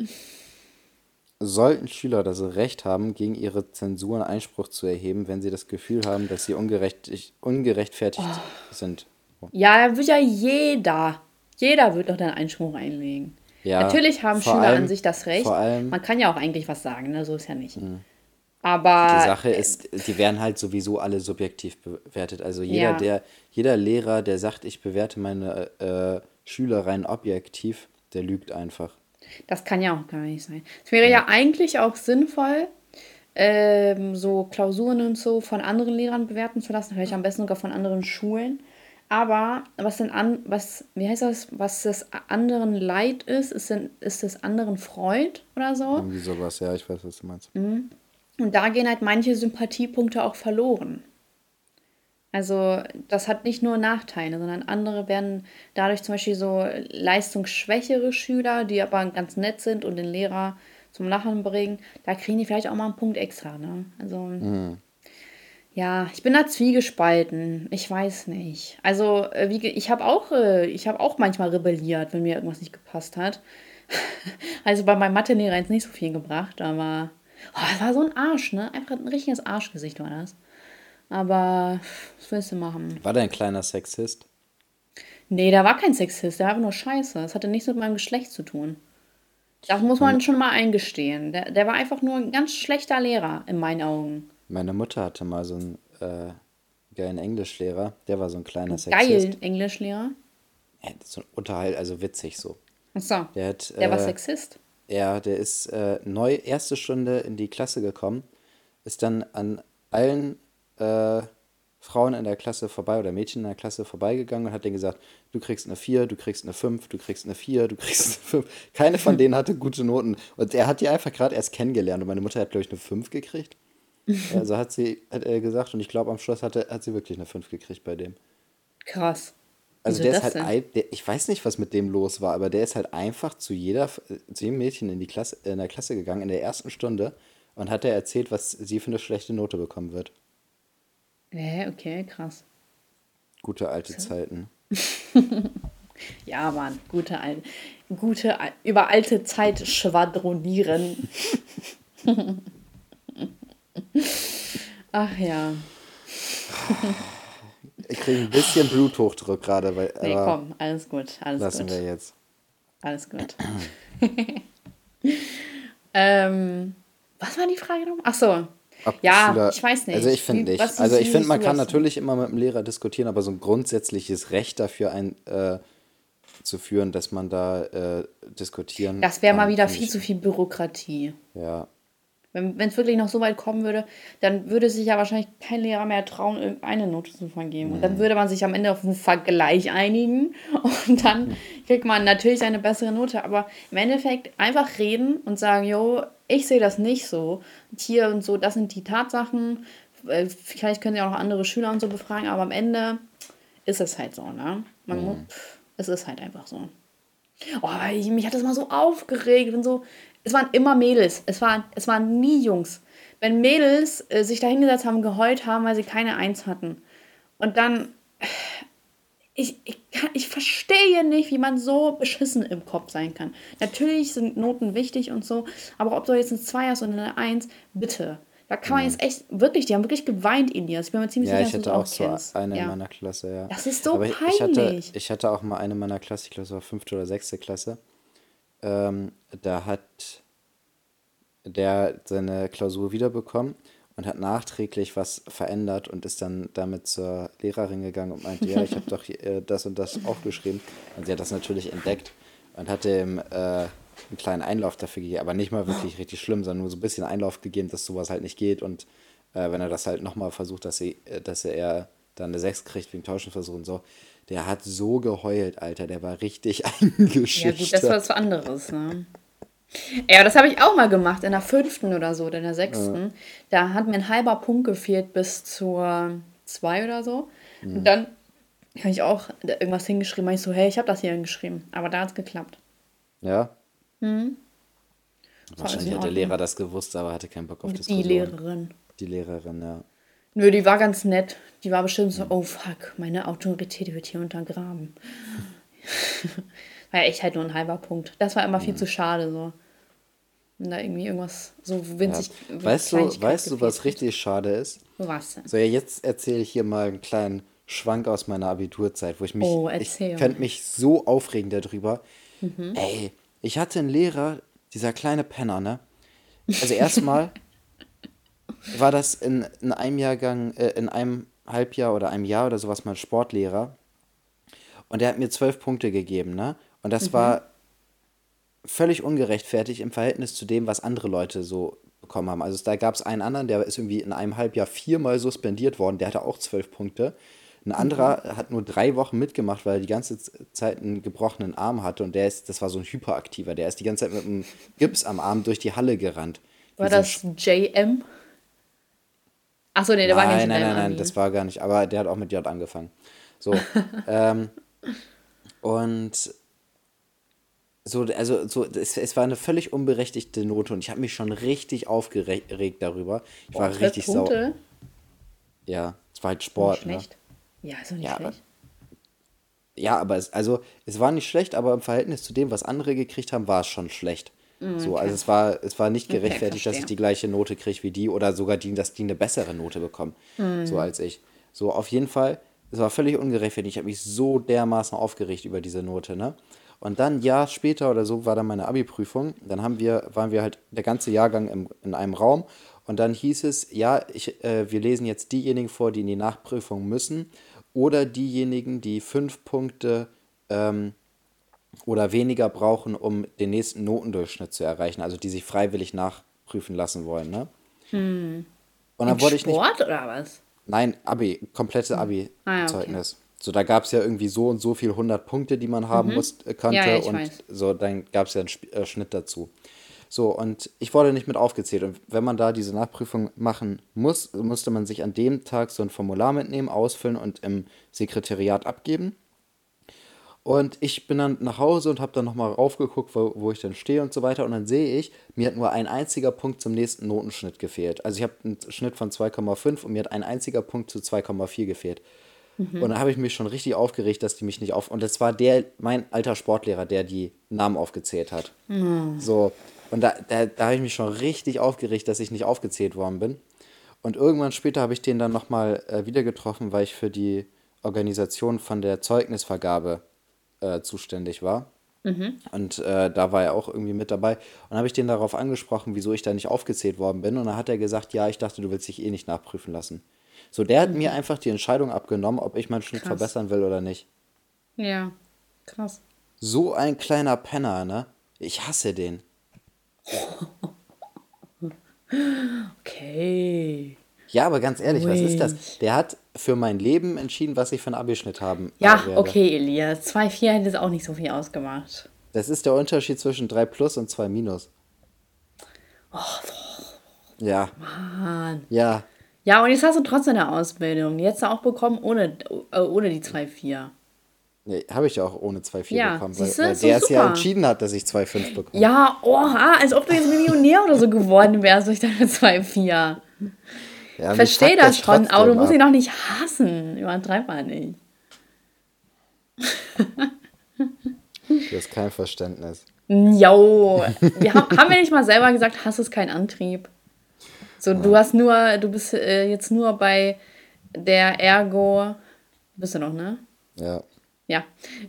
sollten Schüler das Recht haben, gegen ihre Zensuren Einspruch zu erheben, wenn sie das Gefühl haben, dass sie ungerecht, ungerechtfertigt oh. sind? Ja, da wird ja jeder, jeder wird doch den Einspruch einlegen. Ja, Natürlich haben Schüler allem, an sich das Recht. Allem, Man kann ja auch eigentlich was sagen, ne? so ist ja nicht. Mh. Aber die Sache ist, die werden halt sowieso alle subjektiv bewertet. Also jeder, ja. der, jeder Lehrer, der sagt, ich bewerte meine äh, Schüler rein objektiv, der lügt einfach. Das kann ja auch gar nicht sein. Es wäre ja. ja eigentlich auch sinnvoll, ähm, so Klausuren und so von anderen Lehrern bewerten zu lassen, vielleicht am besten sogar von anderen Schulen. Aber was denn an, was, wie heißt das, was des anderen Leid ist, ist, denn, ist des anderen Freud oder so? Irgendwie sowas, ja, ich weiß, was du meinst. Mhm. Und da gehen halt manche Sympathiepunkte auch verloren. Also das hat nicht nur Nachteile, sondern andere werden dadurch zum Beispiel so leistungsschwächere Schüler, die aber ganz nett sind und den Lehrer zum Lachen bringen, da kriegen die vielleicht auch mal einen Punkt extra. Ne? Also mhm. Ja, ich bin da zwiegespalten. Ich weiß nicht. Also äh, wie, ich habe auch, äh, ich habe auch manchmal rebelliert, wenn mir irgendwas nicht gepasst hat. also bei meinem Mathelehrer jetzt nicht so viel gebracht, aber oh, das war so ein Arsch, ne? Einfach ein richtiges Arschgesicht war das. Aber was willst du machen? War der ein kleiner Sexist? Nee, der war kein Sexist, der war nur scheiße. Das hatte nichts mit meinem Geschlecht zu tun. Das muss man schon mal eingestehen. Der, der war einfach nur ein ganz schlechter Lehrer in meinen Augen. Meine Mutter hatte mal so einen äh, geilen Englischlehrer. Der war so ein kleiner Sexist. Geilen Englischlehrer? Ja, so ein Unterhalt, also witzig so. Ach so. Der, hat, der äh, war Sexist? Ja, der ist äh, neu erste Stunde in die Klasse gekommen, ist dann an allen äh, Frauen in der Klasse vorbei oder Mädchen in der Klasse vorbeigegangen und hat denen gesagt, du kriegst eine 4, du kriegst eine 5, du kriegst eine 4, du kriegst eine 5. Keine von denen hatte gute Noten. Und er hat die einfach gerade erst kennengelernt und meine Mutter hat, glaube ich, eine 5 gekriegt. Also hat sie, hat er gesagt, und ich glaube, am Schluss hatte, hat sie wirklich eine 5 gekriegt bei dem. Krass. Also der ist halt, ein, der, ich weiß nicht, was mit dem los war, aber der ist halt einfach zu jeder, zu jedem Mädchen in die Klasse, in der Klasse gegangen in der ersten Stunde und hat er erzählt, was sie für eine schlechte Note bekommen wird. Hä, okay, krass. Gute alte so. Zeiten. ja, Mann, gute alte, gute, über alte Zeit schwadronieren. Ach ja. ich kriege ein bisschen Bluthochdruck gerade, weil. Nee, komm, alles gut, alles lassen gut. wir jetzt. Alles gut. ähm, was war die Frage noch? Ach so, ja, Schüler, ich weiß nicht. Also ich finde nicht. Also ich finde, man kann natürlich immer mit dem Lehrer diskutieren, aber so ein grundsätzliches Recht dafür, ein, äh, zu führen, dass man da äh, diskutieren Das wäre mal wieder viel zu viel Bürokratie. Ja. Wenn es wirklich noch so weit kommen würde, dann würde sich ja wahrscheinlich kein Lehrer mehr trauen, irgendeine Note zu vergeben. Und dann würde man sich am Ende auf einen Vergleich einigen und dann kriegt man natürlich eine bessere Note. Aber im Endeffekt einfach reden und sagen, jo, ich sehe das nicht so. Und hier und so, das sind die Tatsachen. Äh, Vielleicht können sie auch noch andere Schüler und so befragen, aber am Ende ist es halt so, ne? Man muss, pff, es ist halt einfach so. Oh, ich, mich hat das mal so aufgeregt und so. Es waren immer Mädels. Es waren, es waren nie Jungs. Wenn Mädels äh, sich da hingesetzt haben, geheult haben, weil sie keine Eins hatten. Und dann. äh, Ich, ich, kann, ich verstehe nicht, wie man so beschissen im Kopf sein kann. Natürlich sind Noten wichtig und so, aber ob du jetzt ein 2 hast oder eine 1, bitte. Da kann man jetzt echt, wirklich, die haben wirklich geweint, Indias. Ich bin mir ziemlich Ja, sicher, ich dass du hatte es auch so eine ja. in meiner Klasse, ja. Das ist so Aber ich- ich hatte, peinlich. ich hatte auch mal eine in meiner Klasse, ich glaube, es war fünfte oder sechste Klasse. Ähm, da hat der seine Klausur wiederbekommen und hat nachträglich was verändert und ist dann damit zur Lehrerin gegangen und meinte, ja, ich habe doch äh, das und das aufgeschrieben. Und sie hat das natürlich entdeckt und hatte ihm äh, einen kleinen Einlauf dafür gegeben, aber nicht mal wirklich richtig schlimm, sondern nur so ein bisschen Einlauf gegeben, dass sowas halt nicht geht und äh, wenn er das halt nochmal versucht, dass, sie, äh, dass er dann eine 6 kriegt wegen Tauschenversuch und so, der hat so geheult, Alter, der war richtig Ja, eingeschüchtert. gut, das war was anderes, ne? Ja, das habe ich auch mal gemacht, in der fünften oder so, oder in der sechsten. Da hat mir ein halber Punkt gefehlt bis zur zwei oder so. Und dann habe ich auch irgendwas hingeschrieben, weil ich so, hey, ich habe das hier hingeschrieben. Aber da hat es geklappt. Ja? alles Wahrscheinlich in hat der. Lehrer das gewusst, aber hatte keinen Bock auf Die Diskussion. Lehrerin. Die Lehrerin, ja. Nö, die war ganz nett. Die war bestimmt so, oh fuck, meine Autorität wird hier untergraben. war ja echt halt nur ein halber Punkt. Das war immer viel zu schade so. Wenn da irgendwie irgendwas so winzig. ja. Weißt du, weißt du, was richtig schade ist? Was denn? So, ja, jetzt erzähle ich hier mal einen kleinen Schwank aus meiner Abiturzeit, wo ich mich, Oh, ich erzähl. Mhm. könnte mich so aufregen darüber. Ey, ich hatte einen Lehrer, dieser kleine Penner, ne? Also erstmal war das in, in einem Jahrgang, äh, in einem Halbjahr oder einem Jahr oder sowas mal Sportlehrer. Und der hat mir zwölf Punkte gegeben, ne? Und das war völlig ungerechtfertigt im Verhältnis zu dem, was andere Leute so bekommen haben. Also da gab es einen anderen, der ist irgendwie in einem Halbjahr viermal suspendiert worden, der hatte auch zwölf Punkte. Ein anderer hat nur drei Wochen mitgemacht, weil er die ganze Zeit einen gebrochenen Arm hatte und der ist, das war so ein Hyperaktiver, der ist die ganze Zeit mit einem Gips am Arm durch die Halle gerannt. War das JM? Achso, nee, der war gar nicht Nein, in nein, nein, nein, das war gar nicht. Aber der hat auch mit J angefangen. So. ähm, und so, also so, es, es war eine völlig unberechtigte Note und ich habe mich schon richtig aufgeregt darüber. Ich war Zwölf richtig sauer. Punkte? Ja, es war halt Nicht Sport. Ne? schlecht. Ja, ist doch nicht Ja, aber- schlecht. Ja, aber es, also, es war nicht schlecht, aber im Verhältnis zu dem, was andere gekriegt haben, war es schon schlecht. So, also es war, es war nicht Mm, Okay, gerechtfertigt, dass ich die gleiche Note kriege wie die oder sogar die, dass die eine bessere Note bekommen, Mm. so als ich. So, auf jeden Fall, es war völlig ungerechtfertigt. Ich habe mich so dermaßen aufgeregt über diese Note, ne? Und dann ein Jahr später oder so war dann meine Abi-Prüfung. Dann haben wir, waren wir halt der ganze Jahrgang im, in einem Raum und dann hieß es, ja, ich, äh, wir lesen jetzt diejenigen vor, die in die Nachprüfung müssen oder diejenigen, die fünf Punkte ähm, oder weniger brauchen, um den nächsten Notendurchschnitt zu erreichen, also die sich freiwillig nachprüfen lassen wollen, ne? Und dann Im wurde ich nicht. Sport oder was? Nein, Abi, komplette Ah, ja, Abi-Zeugnis. So, da gab es ja irgendwie so und so viel 100 Punkte, die man haben muss, äh, konnte. Mhm. Ja, ja, und weiß. so, dann gab es ja einen äh, Schnitt dazu. So, und ich wurde nicht mit aufgezählt. Und wenn man da diese Nachprüfung machen muss, musste man sich an dem Tag so ein Formular mitnehmen, ausfüllen und im Sekretariat abgeben. Und ich bin dann nach Hause und habe dann nochmal raufgeguckt, wo, wo ich dann stehe und so weiter. Und dann sehe ich, mir hat nur ein einziger Punkt zum nächsten Notenschnitt gefehlt. Also ich habe einen Schnitt von 2,5 und mir hat ein einziger Punkt zu 2,4 gefehlt. Und dann habe ich mich schon richtig aufgeregt, dass die mich nicht auf. Und das war der, mein alter Sportlehrer, der die Namen aufgezählt hat. So. Und da, da, da habe ich mich schon richtig aufgeregt, dass ich nicht aufgezählt worden bin. Und irgendwann später habe ich den dann nochmal äh, wieder getroffen, weil ich für die Organisation von der Zeugnisvergabe äh, zuständig war. Und äh, da war er auch irgendwie mit dabei. Und dann habe ich den darauf angesprochen, wieso ich da nicht aufgezählt worden bin. Und dann hat er gesagt, ja, ich dachte, du willst dich eh nicht nachprüfen lassen. So, der hat mir einfach die Entscheidung abgenommen, ob ich meinen Schnitt Krass. verbessern will oder nicht. Ja, krass. So ein kleiner Penner, ne? Ich hasse den. Okay. Ja, aber ganz ehrlich, was ist das? Der hat für mein Leben entschieden, was ich für einen Abischnitt haben Ja, äh, werde. okay, Elias. 2,4 hätte es auch nicht so viel ausgemacht. Das ist der Unterschied zwischen 3 plus und 2 minus. ja. Mann. Ja. Ja, und jetzt hast du trotzdem eine Ausbildung. Die hättest du auch bekommen ohne, äh, ohne die 2,4. Nee, habe ich auch ohne 2,4 Ja, bekommen, weil, weil der es ja entschieden hat, dass ich 2,5 bekomme. Ja, oha, als ob du jetzt Millionär oder so geworden wärst durch deine 2,4. Ja, mich Versteh fuckt das schon, aber du musst ihn doch nicht hassen. Übertreib mal nicht. Du hast kein Verständnis. Jo, wir haben, haben wir nicht mal selber gesagt, Hass ist kein Antrieb. So, du hast nur, du bist äh, jetzt nur bei der Ergo, bist du noch, ne? Ja. Ja,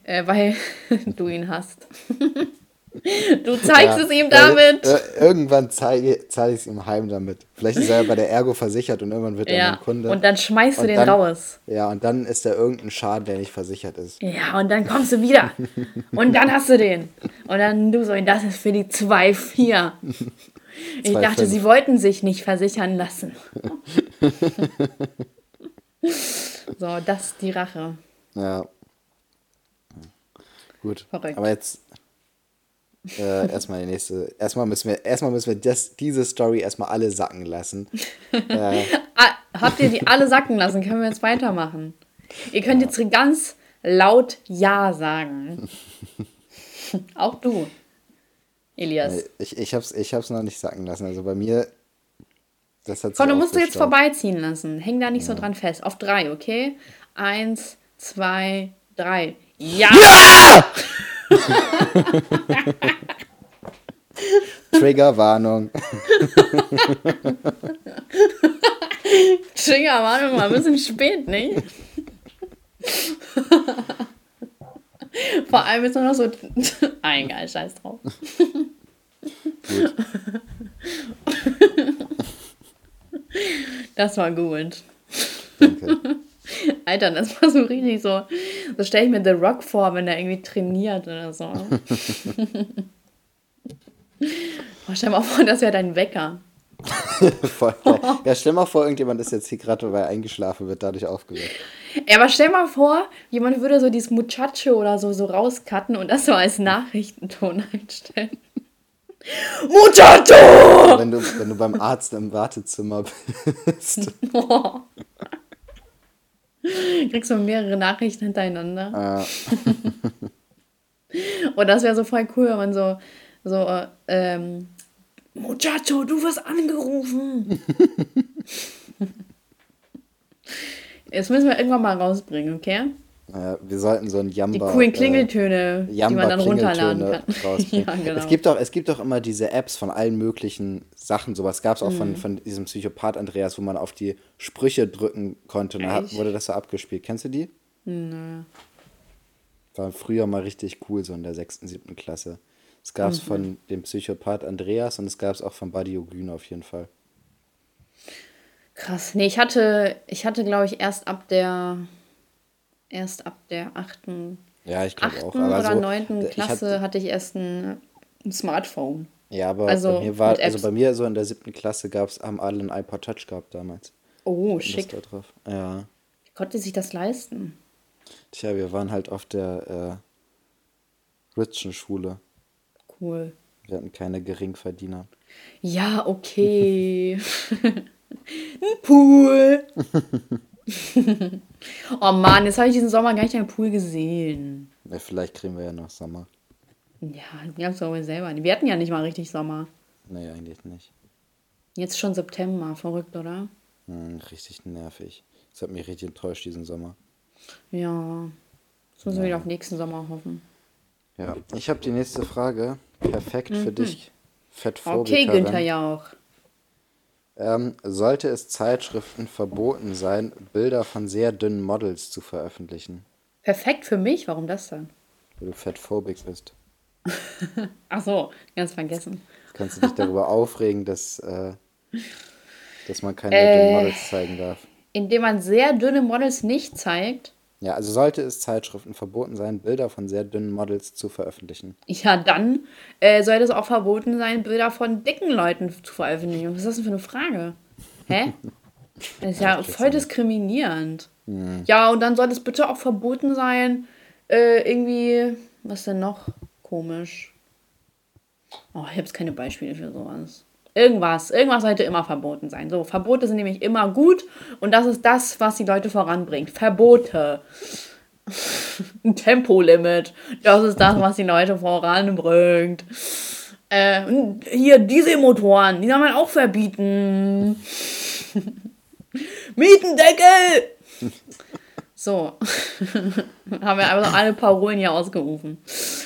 äh, weil du ihn hast. du zeigst ja, es ihm weil, damit. Äh, irgendwann zeige, zahle ich es ihm heim damit. Vielleicht ist er ja bei der Ergo versichert und irgendwann wird er ja, mein Kunde. und dann schmeißt du Und den dann- raus. Ja, und dann ist da irgendein Schaden, der nicht versichert ist. Ja, und dann kommst du wieder. Und dann hast du den. Und dann du so, und das ist für die 2-4. Ich 2,5. dachte, sie wollten sich nicht versichern lassen. so, das ist die Rache. Ja. Gut. Verrückt. Aber jetzt äh, erstmal die nächste. Erstmal müssen wir, erstmal müssen wir das, diese Story erstmal alle sacken lassen. äh, habt ihr die alle sacken lassen? Können wir jetzt weitermachen? Ihr könnt jetzt ganz laut Ja sagen. Auch du, Elias. ich, ich hab's, ich hab's noch nicht sacken lassen. Also bei mir. Das hat Komm, du musst du jetzt vorbeiziehen lassen. Häng da nicht so dran fest. Auf drei, okay? Eins, zwei, drei. Ja! Triggerwarnung. Trigger, warte mal, ein bisschen spät, nicht? Vor allem ist nur noch so. Geil, scheiß drauf. Gut. Das war gut. Danke. Alter, das war so richtig so. So stelle ich mir The Rock vor, wenn er irgendwie trainiert oder so. oh, stell mal vor, das wäre dein Wecker. Voll. Ja, stell mal vor, irgendjemand ist jetzt hier gerade, weil er eingeschlafen wird, dadurch aufgeweckt. Ja, aber stell mal vor, jemand würde so dieses Muchacho oder so, so rauscutten und das so als Nachrichtenton einstellen. Muchacho! Wenn du, wenn du beim Arzt im Wartezimmer bist. Oh. Kriegst du mehrere Nachrichten hintereinander. Äh, Und das wäre so voll cool, wenn man so, so, äh, ähm, Muchacho, du wirst angerufen. Jetzt müssen wir irgendwann mal rausbringen, okay? Äh, wir sollten so ein Jamba. Die coolen Klingeltöne, äh, die man dann runterladen kann. ja, genau. es, gibt doch, es gibt doch immer diese Apps von allen möglichen Sachen. Sowas gab es auch Mhm. von, von diesem Psychopath Andreas, wo man auf die Sprüche drücken konnte. Und da hat- Echt? wurde das so abgespielt. Kennst du die? Nö. War früher mal richtig cool, so in der sechsten, siebten Klasse. Es gab Mhm. es von dem Psychopath Andreas und es gab es auch von Buddy Ogün auf jeden Fall. Krass. Nee, ich hatte, ich hatte, glaube ich, erst ab der, erst ab der achten, Ja, ich glaube achten auch. Aber oder so, neunten ich Klasse hatte, hatte ich erst ein, ein Smartphone. ja, aber also bei mir war, also bei mir so in der siebten Klasse gab es, haben alle ein iPod Touch gehabt damals. Oh, Und schick. War drauf. Ja. Wie konnte sich das leisten? Tja, wir waren halt auf der äh, Ritschen Schule. Cool. Wir hatten keine Geringverdiener. Ja, okay. ein Pool. oh Mann, jetzt habe ich diesen Sommer gar nicht einen Pool gesehen. Ja, vielleicht kriegen wir ja noch Sommer. Ja, wir haben es wohl selber. Wir hatten ja nicht mal richtig Sommer. Nee, eigentlich nicht. Jetzt schon September. Verrückt, oder? Hm, richtig nervig. Das hat mich richtig enttäuscht diesen Sommer. Ja. Jetzt müssen wir wieder auf nächsten Sommer hoffen. Ja, ich habe die nächste Frage. Perfekt für dich, Okay, Fettphobikerin. Günther Jauch. Ähm, sollte es Zeitschriften verboten sein, Bilder von sehr dünnen Models zu veröffentlichen, Perfekt für mich. Warum das dann? weil du fettphobik bist? Ach so, ganz vergessen. Kannst du dich darüber aufregen, dass, äh, dass man keine Äh. dünnen Models zeigen darf? Indem man sehr dünne Models nicht zeigt, Ja, also sollte es Zeitschriften verboten sein, Bilder von sehr dünnen Models zu veröffentlichen. Ja, dann äh, sollte es auch verboten sein, Bilder von dicken Leuten zu veröffentlichen. Was ist das denn für eine Frage? Hä? Das ist ja voll diskriminierend. Mhm. Ja, und dann soll es bitte auch verboten sein, äh, irgendwie, was denn noch? Komisch. Oh, ich habe jetzt keine Beispiele für sowas. Irgendwas, irgendwas sollte immer verboten sein. So, Verbote sind nämlich immer gut und das ist das, was die Leute voranbringt. Verbote. Ein Tempolimit. Das ist das, was die Leute voranbringt. Äh, hier, Dieselmotoren, die soll man auch verbieten. Mietendeckel! So. Haben wir einfach alle Parolen hier ausgerufen.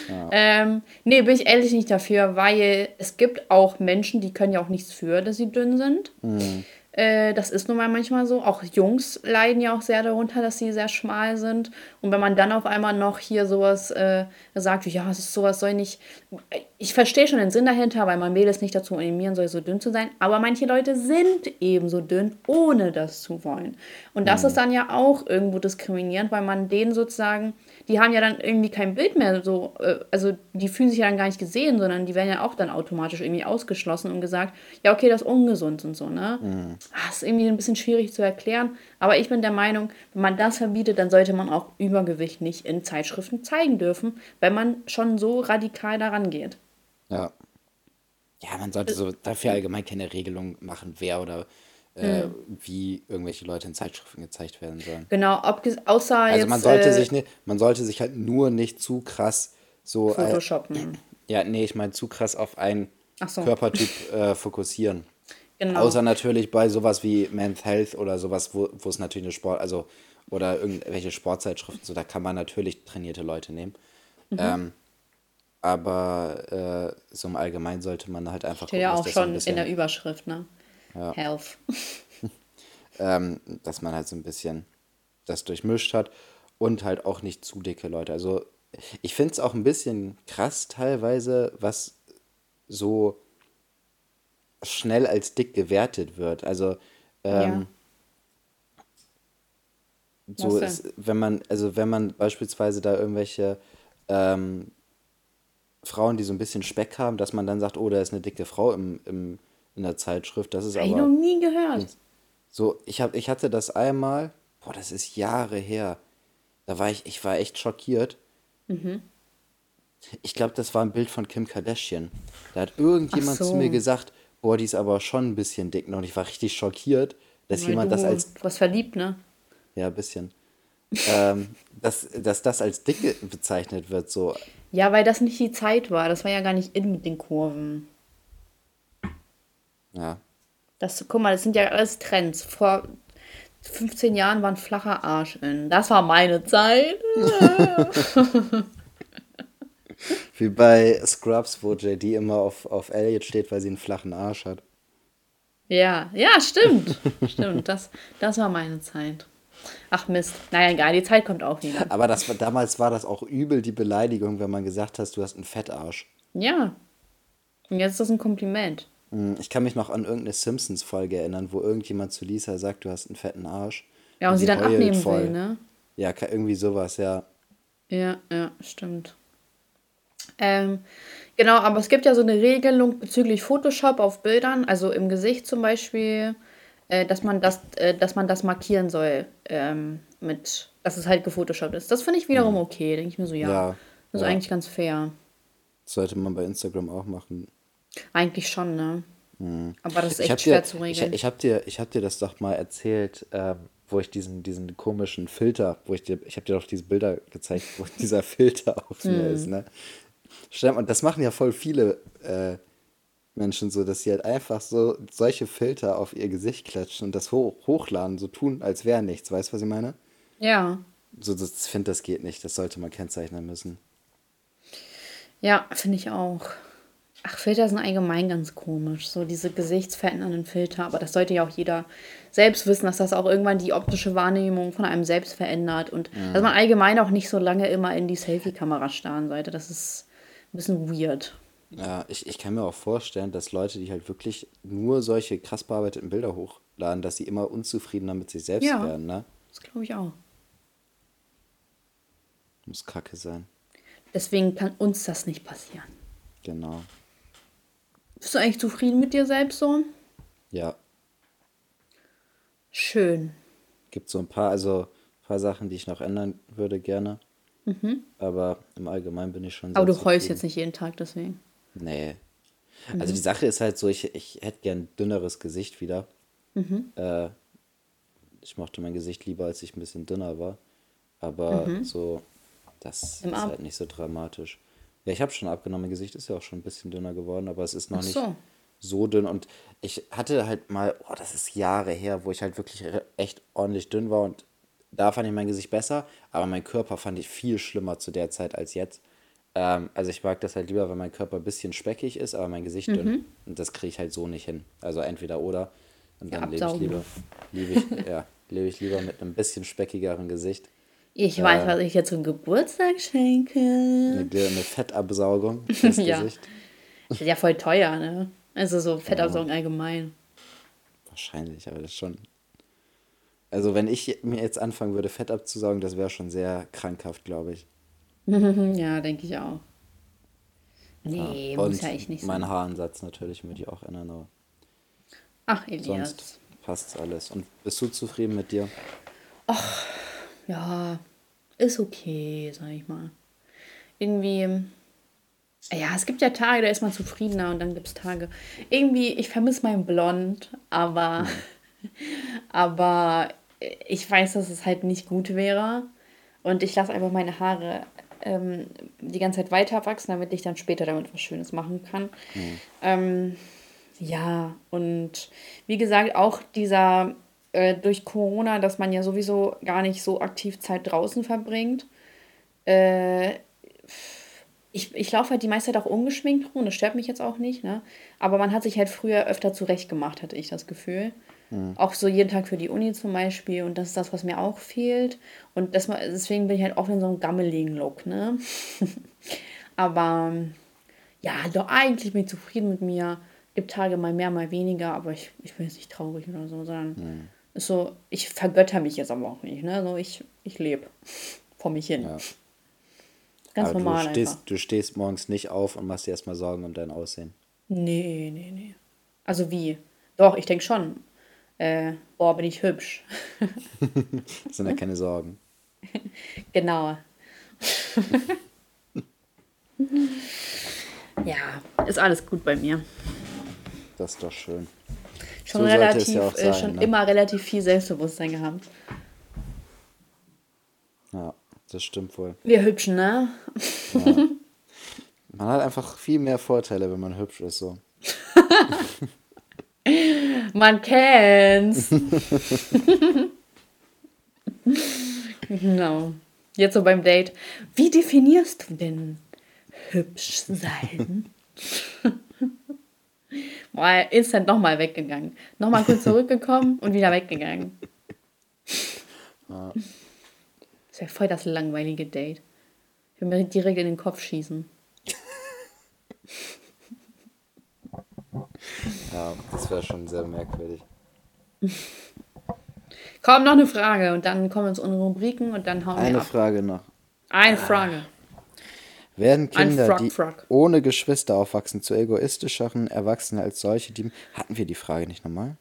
Ja. Ähm, nee, bin ich ehrlich nicht dafür, weil es gibt auch Menschen, die können ja auch nichts für, dass sie dünn sind. Mhm. Äh, das ist nun mal manchmal so. Auch Jungs leiden ja auch sehr darunter, dass sie sehr schmal sind. Und wenn man dann auf einmal noch hier sowas äh, sagt, ja, es ist sowas soll nicht. Ich verstehe schon den Sinn dahinter, weil man Mädels nicht dazu animieren soll, so dünn zu sein. Aber manche Leute sind eben so dünn, ohne das zu wollen. Und das mhm. ist dann ja auch irgendwo diskriminierend, weil man denen sozusagen die haben ja dann irgendwie kein Bild mehr so, äh, also die fühlen sich ja dann gar nicht gesehen, sondern die werden ja auch dann automatisch irgendwie ausgeschlossen und gesagt, ja, okay, das ist ungesund und so, ne? Mhm. Das ah, ist irgendwie ein bisschen schwierig zu erklären, aber ich bin der Meinung, wenn man das verbietet, dann sollte man auch Übergewicht nicht in Zeitschriften zeigen dürfen, weil man schon so radikal daran geht. Ja. Ja, man sollte so dafür allgemein keine Regelung machen, wer oder äh, mhm. wie irgendwelche Leute in Zeitschriften gezeigt werden sollen. Genau, ob, außer also jetzt, man sollte äh, sich nicht, man sollte sich halt nur nicht zu krass so äh, Photoshoppen. Äh, ja, nee, ich meine zu krass auf einen so. Körpertyp äh, fokussieren. Genau. Außer natürlich bei sowas wie Men's Health oder sowas, wo, es natürlich eine Sport, also oder irgendwelche Sportzeitschriften, so da kann man natürlich trainierte Leute nehmen. Mhm. Ähm, aber äh, so im Allgemeinen sollte man halt einfach. Steht ja auch schon in der Überschrift, ne? Ja. Health. ähm, dass man halt so ein bisschen das durchmischt hat und halt auch nicht zu dicke Leute. Also ich finde es auch ein bisschen krass teilweise, was so schnell als dick gewertet wird. Also ähm, ja. so ist, wenn man, also wenn man beispielsweise da irgendwelche ähm, Frauen, die so ein bisschen Speck haben, dass man dann sagt, oh, da ist eine dicke Frau im, im in der Zeitschrift. Das ist Hab aber. Ich noch nie gehört. So, ich, hab, ich hatte das einmal, boah, das ist Jahre her. Da war ich, ich war echt schockiert. Mhm. Ich glaube, das war ein Bild von Kim Kardashian. Da hat irgendjemand so. zu mir gesagt, boah, die ist aber schon ein bisschen dick. Und ich war richtig schockiert, dass Weil jemand das als. Was verliebt, ne? Ja, ein bisschen. ähm, dass, dass das als dick bezeichnet wird, so. Ja, weil das nicht die Zeit war. Das war ja gar nicht in mit den Kurven. Ja. Das, guck mal, das sind ja alles Trends. Vor 15 Jahren war ein flacher Arsch in. Das war meine Zeit. Wie bei Scrubs, wo JD immer auf, auf Elliot steht, weil sie einen flachen Arsch hat. Ja, ja, stimmt. stimmt. Das, das war meine Zeit. Ach Mist. Naja, egal, die Zeit kommt auch wieder. Aber das, damals war das auch übel die Beleidigung, wenn man gesagt hat, du hast einen Fettarsch. Ja. Und jetzt ist das ein Kompliment. Hm, ich kann mich noch an irgendeine Simpsons-Folge erinnern, wo irgendjemand zu Lisa sagt, du hast einen fetten Arsch. Ja, und, und sie dann abnehmen voll. will, ne? Ja, irgendwie sowas, ja. Ja, ja, stimmt. Ähm, genau, aber es gibt ja so eine Regelung bezüglich Photoshop auf Bildern, also im Gesicht zum Beispiel, äh, dass man das, äh, dass man das markieren soll, ähm, mit, dass es halt gefotoshoppt ist. Das finde ich wiederum okay, denke ich mir so, ja. ja das ist ja. eigentlich ganz fair. Das sollte man bei Instagram auch machen. Eigentlich schon, ne? Mhm. Aber das ist echt schwer dir, zu regeln. Ich, ich habe dir, hab dir das doch mal erzählt, ähm, wo ich diesen, diesen komischen Filter, wo ich dir, ich habe dir doch diese Bilder gezeigt, wo dieser Filter auf mir ist, ne? Und das machen ja voll viele äh, Menschen so, dass sie halt einfach so solche Filter auf ihr Gesicht klatschen und das hoch, hochladen, so tun, als wäre nichts. Weißt du, was ich meine? Ja. So, das finde, das geht nicht. Das sollte man kennzeichnen müssen. Ja, finde ich auch. Ach, Filter sind allgemein ganz komisch. So diese gesichtsverändernden Filter. Aber das sollte ja auch jeder selbst wissen, dass das auch irgendwann die optische Wahrnehmung von einem selbst verändert. Und mhm. dass man allgemein auch nicht so lange immer in die Selfie-Kamera starren sollte. Das ist ein bisschen weird. Ja, ich, ich kann mir auch vorstellen, dass Leute, die halt wirklich nur solche krass bearbeiteten Bilder hochladen, dass sie immer unzufriedener mit sich selbst ja, werden, ne? Das glaube ich auch. Muss kacke sein. Deswegen kann uns das nicht passieren. Genau. Bist du eigentlich zufrieden mit dir selbst so? Ja. Schön. Gibt so ein paar, also ein paar Sachen, die ich noch ändern würde, gerne. Aber im Allgemeinen bin ich schon Mhm. Aber du heulst jetzt nicht jeden Tag deswegen. Nee. Mhm. Also die Sache ist halt so, ich, ich hätte gern ein dünneres Gesicht wieder. Mhm. Äh, ich mochte mein Gesicht lieber, als ich ein bisschen dünner war. Aber so, das Nimm ist ab. halt nicht so dramatisch. Ja, ich habe schon abgenommen, mein Gesicht ist ja auch schon ein bisschen dünner geworden, aber es ist noch Ach nicht so. so dünn. Und ich hatte halt mal, oh, das ist Jahre her, wo ich halt wirklich echt ordentlich dünn war und da fand ich mein Gesicht besser, aber mein Körper fand ich viel schlimmer zu der Zeit als jetzt. Ähm, also ich mag das halt lieber, wenn mein Körper ein bisschen speckig ist, aber mein Gesicht Mhm. dünn. Und das kriege ich halt so nicht hin. Also entweder oder. Und Ja, dann lebe ich lieber, lebe ich, ja, lebe ich lieber mit einem bisschen speckigeren Gesicht. Ich weiß, was ich jetzt zum Geburtstag schenke. Eine, eine Fettabsaugung fürs Ja. Gesicht. Das ist ja voll teuer, ne? Also so Fettabsaugung allgemein. Wahrscheinlich, aber das schon. Also wenn ich mir jetzt anfangen würde, Fett abzusaugen, das wäre schon sehr krankhaft, glaube ich. Ja, denke ich auch. Nee, Und muss ja echt nicht mein sein. Haaransatz natürlich würde ich auch ändern, aber Ach, Elias. sonst passt alles. Und bist du zufrieden mit dir? Ja, ist okay, sag ich mal. Irgendwie, ja, es gibt ja Tage, da ist man zufriedener und dann gibt es Tage. Irgendwie, ich vermisse mein Blond, aber, aber ich weiß, dass es halt nicht gut wäre. Und ich lasse einfach meine Haare ähm, die ganze Zeit weiter wachsen, damit ich dann später damit was Schönes machen kann. Ähm, ja, und wie gesagt, auch dieser äh, durch Corona, dass man ja sowieso gar nicht so aktiv Zeit draußen verbringt. Äh, ich, ich laufe halt die meiste Zeit auch ungeschminkt rum, das stört mich jetzt auch nicht, ne? Aber man hat sich halt früher öfter zurechtgemacht, hatte ich das Gefühl. Auch so jeden Tag für die Uni zum Beispiel. Und das ist das, was mir auch fehlt. Und das, deswegen bin ich halt auch in so einem gammeligen Look, ne? aber ja, doch eigentlich bin ich zufrieden mit mir. Gibt Tage mal mehr, mal weniger, aber ich, ich bin jetzt nicht traurig oder so, sondern ist so, ich vergötter mich jetzt aber auch nicht, ne? So, ich, ich lebe vor mich hin. Ja. Ganz aber normal du stehst, einfach. du stehst morgens nicht auf und machst dir erstmal Sorgen um dein Aussehen. Nee, nee, nee. Also wie? Doch, ich denke schon. Äh, boah, bin ich hübsch. Das sind ja keine Sorgen. Genau. ja, ist alles gut bei mir. Das ist doch schön. Schon So relativ, ja äh, sein, schon ne? immer relativ viel Selbstbewusstsein gehabt. Ja, das stimmt wohl. Wir Hübschen, ne? Man hat einfach viel mehr Vorteile, wenn man hübsch ist. So. Man kennt's. genau. Jetzt so beim Date. Wie definierst du denn hübsch sein? Boah, instant nochmal weggegangen. Nochmal kurz zurückgekommen und wieder weggegangen. Das ist ja voll das langweilige Date. Ich will mir direkt in den Kopf schießen. Ja, das wäre schon sehr merkwürdig. Komm, noch eine Frage und dann kommen uns unsere Rubriken und dann hauen wir Eine. Frage noch. Eine Frage. Werden Kinder, Frog, die Frog. ohne Geschwister aufwachsen, zu egoistischeren Erwachsenen als solche, die. Hatten wir die Frage nicht nochmal?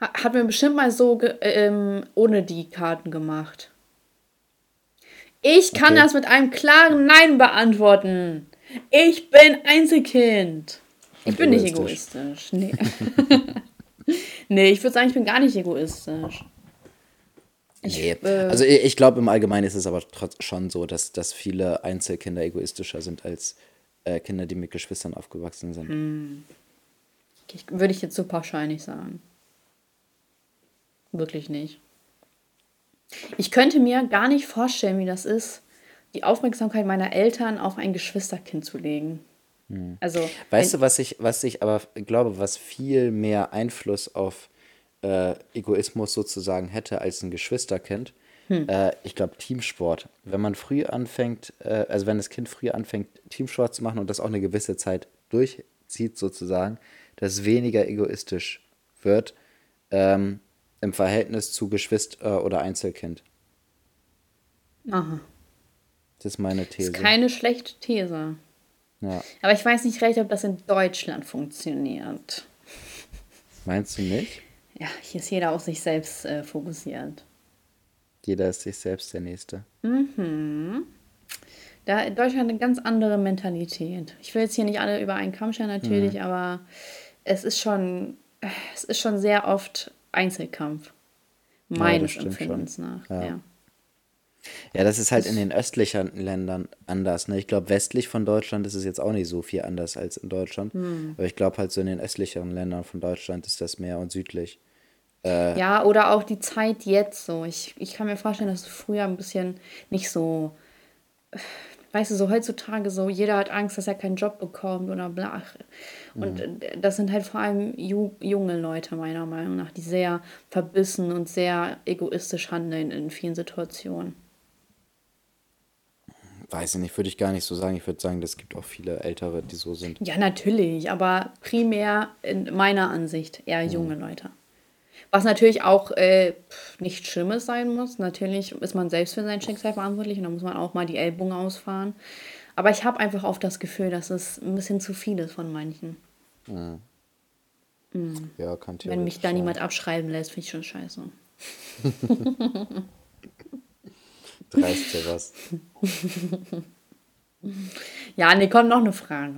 Ha- Hat mir bestimmt mal so ähm, ohne die Karten gemacht. Ich kann Okay. das mit einem klaren Nein beantworten. Ich bin Einzelkind. Ich bin nicht egoistisch. egoistisch. Nee. nee, ich würde sagen, ich bin gar nicht egoistisch. Ich, Nee. äh, Also ich, glaube, im Allgemeinen ist es aber trotz schon so, dass, dass viele Einzelkinder egoistischer sind als äh, Kinder, die mit Geschwistern aufgewachsen sind. Hm. ich, würde ich jetzt so pauschal nicht sagen. Wirklich nicht. Ich könnte mir gar nicht vorstellen, wie das ist, die Aufmerksamkeit meiner Eltern auf ein Geschwisterkind zu legen. Also, Hm. Weißt du, was ich, was ich aber glaube, was viel mehr Einfluss auf äh, Egoismus sozusagen hätte als ein Geschwisterkind? Äh, ich glaube, Teamsport. Wenn man früh anfängt, äh, also wenn das Kind früh anfängt, Teamsport zu machen und das auch eine gewisse Zeit durchzieht, sozusagen, dass weniger egoistisch wird ähm, im Verhältnis zu Geschwister oder Einzelkind. aha. Das ist meine These. Das ist keine schlechte These. Ja. Aber ich weiß nicht recht, ob das in Deutschland funktioniert. Meinst du nicht? Ja, hier ist jeder auf sich selbst äh, fokussiert. Jeder ist sich selbst der Nächste. Mhm. Da in Deutschland eine ganz andere Mentalität. Ich will jetzt hier nicht alle über einen Kamm scheren, natürlich, Mhm. aber es ist schon, es ist schon sehr oft Einzelkampf. Meines stimmt Empfindens schon. nach. Ja. Ja. Ja, das ist halt in den östlichen Ländern anders. Ne? Ich glaube, westlich von Deutschland ist es jetzt auch nicht so viel anders als in Deutschland. Hm. Aber ich glaube halt so in den östlicheren Ländern von Deutschland ist das mehr und südlich. Ja, oder auch die Zeit jetzt so. Ich, ich kann mir vorstellen, dass früher ein bisschen nicht so, weißt du, so heutzutage so, jeder hat Angst, dass er keinen Job bekommt oder bla. Und äh, das sind halt vor allem ju junge Leute, meiner Meinung nach, die sehr verbissen und sehr egoistisch handeln in vielen Situationen. Weiß ich nicht, würde ich gar nicht so sagen. Ich würde sagen, es gibt auch viele Ältere, die so sind. Ja, natürlich, aber primär in meiner Ansicht eher junge Leute. Was natürlich auch äh, pf, nichts Schlimmes sein muss. Natürlich ist man selbst für sein Schicksal verantwortlich und da muss man auch mal die Ellbogen ausfahren. Aber ich habe einfach oft das Gefühl, dass es ein bisschen zu viel ist von manchen. Ja, kann Wenn mich da niemand abschreiben lässt, finde ich schon scheiße. Dreist dir was. Ja, nee, kommt noch eine Frage.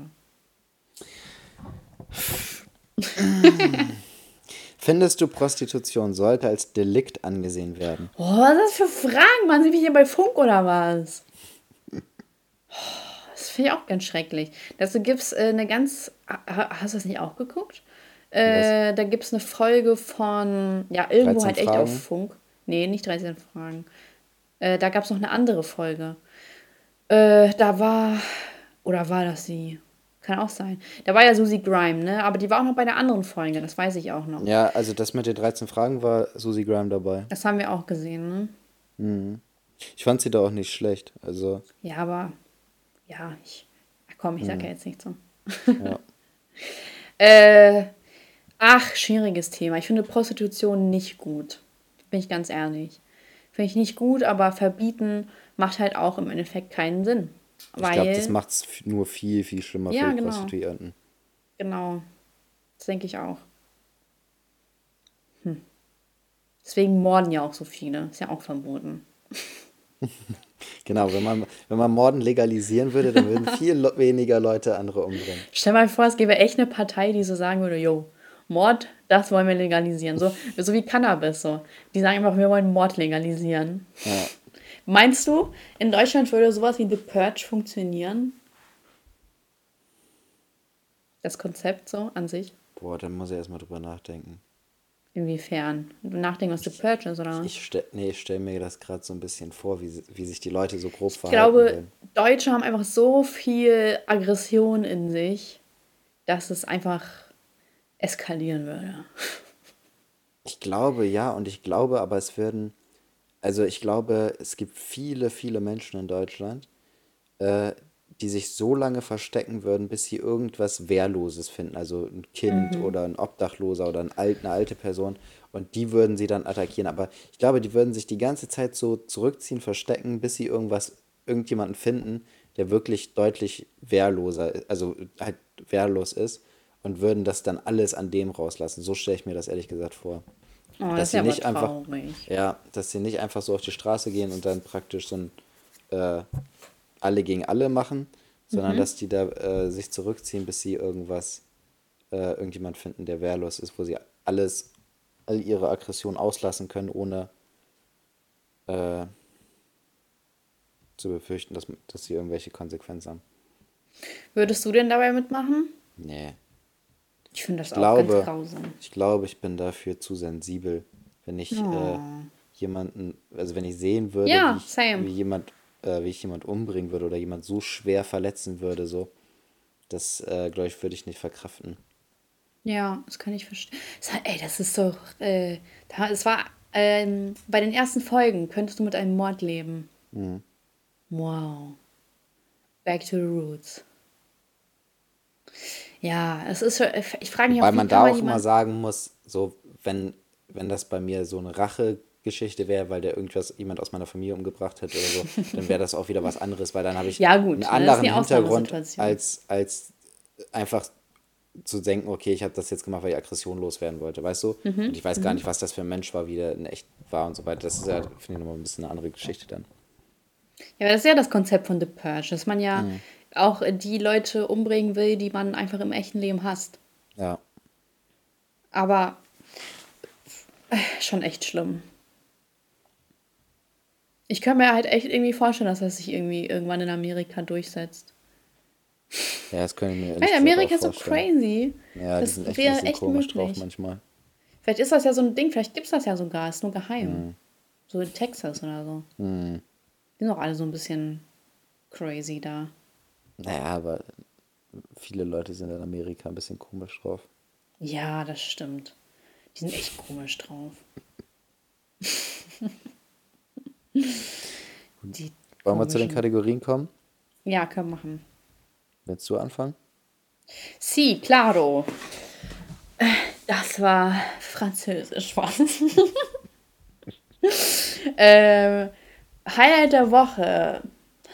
Findest du, Prostitution sollte als Delikt angesehen werden? Oh, was ist das für Fragen? Mann, sind wir hier bei Funk oder was? Oh, Das finde ich auch ganz schrecklich. Dazu gibt es äh, eine ganz. ha- Hast du das nicht auch geguckt? Äh, da gibt es eine Folge von. Ja, irgendwo 13 halt echt Fragen? auf Funk. Nee, nicht 13 Fragen. Äh, da gab es noch eine andere Folge. Äh, da war. Oder war das sie? Kann auch sein. Da war ja Susie Grime, ne? Aber die war auch noch bei der anderen Folge, das weiß ich auch noch. Ja, also das mit den 13 Fragen war Susie Graham dabei. Das haben wir auch gesehen, ne? Ich fand sie da auch nicht schlecht. Also, Ja, aber ja, ich. Komm, ich sag ja jetzt nichts so. ja. Äh, ach, schwieriges Thema. Ich finde Prostitution nicht gut. Bin ich ganz ehrlich. Finde ich nicht gut, aber verbieten macht halt auch im Endeffekt keinen Sinn. Ich glaube, das macht es nur viel, viel schlimmer Ja, für die genau. Prostituierten. genau, das denke ich auch. Hm. Deswegen morden ja auch so viele. Ist ja auch verboten. Genau, wenn man, wenn man Morden legalisieren würde, dann würden viel weniger Leute andere umbringen. Stell mal vor, es gäbe echt eine Partei, die so sagen würde, yo, Mord, das wollen wir legalisieren. So, so wie Cannabis so. Die sagen einfach, wir wollen Mord legalisieren. Ja. Meinst du, in Deutschland würde sowas wie The Purge funktionieren? Das Konzept so an sich? Boah, dann muss ich erstmal drüber nachdenken. Inwiefern? Nachdenken, was The Purge ist, oder? Ich stell, nee, ich stelle mir das gerade so ein bisschen vor, wie, wie sich die Leute so grob Ich verhalten glaube, würden. Deutsche haben einfach so viel Aggression in sich, dass es einfach eskalieren würde. Ich glaube, ja, und ich glaube, aber es würden, also ich glaube, es gibt viele, viele Menschen in Deutschland, äh, die sich so lange verstecken würden, bis sie irgendwas Wehrloses finden, also ein Kind oder ein Obdachloser oder ein alt, eine alte Person, und die würden sie dann attackieren. Aber ich glaube, die würden sich die ganze Zeit so zurückziehen, verstecken, bis sie irgendwas, irgendjemanden finden, der wirklich deutlich wehrloser, also halt wehrlos ist, und würden das dann alles an dem rauslassen. So stelle ich mir das ehrlich gesagt vor. Oh, Dass das ist sie nicht einfach-. Ja, dass sie nicht einfach so auf die Straße gehen und dann praktisch so ein äh, alle gegen alle machen, sondern Mhm. dass die da äh, sich zurückziehen, bis sie irgendwas, äh, irgendjemand finden, der wehrlos ist, wo sie alles, all ihre Aggression auslassen können, ohne äh, zu befürchten, dass, dass sie irgendwelche Konsequenzen haben. Würdest du denn dabei mitmachen? Nee. Ich finde das Ich auch glaube, ganz grausam. ich glaube, ich bin dafür zu sensibel, wenn ich äh, jemanden, also wenn ich sehen würde, Ja, wie, ich, wie jemand, äh, wie ich jemand umbringen würde oder jemand so schwer verletzen würde, so, das äh, glaube ich, würde ich nicht verkraften. Ja, das kann ich verstehen. Ey, das ist doch. Äh, es war ähm, bei den ersten Folgen, könntest du mit einem Mord leben. Mhm. Wow. Back to the roots. Ja, es ist schon. Ich frage mich Weil auch, man da auch immer sagen muss, so, wenn, wenn das bei mir so eine Rache Geschichte wäre, weil der irgendwas jemand aus meiner Familie umgebracht hätte oder so, dann wäre das auch wieder was anderes, weil dann habe ich Ja, gut, einen anderen Hintergrund als, als einfach zu denken, okay, ich habe das jetzt gemacht, weil ich Aggression loswerden wollte, weißt du? Mhm, Und ich weiß gar nicht, was das für ein Mensch war, wie der in echt war und so weiter. Das ist ja, finde ich, nochmal ein bisschen eine andere Geschichte dann. Ja, aber das ist ja das Konzept von The Purge, dass man ja auch die Leute umbringen will, die man einfach im echten Leben hasst. Ja. Aber äh, schon echt schlimm. Ich kann mir halt echt irgendwie vorstellen, dass das sich irgendwie irgendwann in Amerika durchsetzt. Ja, das mir ehrlich Weil gesagt Amerika auch ist so crazy. Ja, das die sind echt wäre echt komisch drauf möglich. manchmal. Vielleicht ist das ja so ein Ding, vielleicht gibt es das ja sogar, ist nur geheim. Mhm. So in Texas oder so. Die sind doch alle so ein bisschen crazy da. Naja, aber viele Leute sind in Amerika ein bisschen komisch drauf. Ja, das stimmt. Die sind echt komisch drauf. Die Wollen wir zu den Kategorien kommen? Ja, können wir machen. Willst du anfangen? Sí, claro. Das war Französisch. Was? ähm, Highlight der Woche.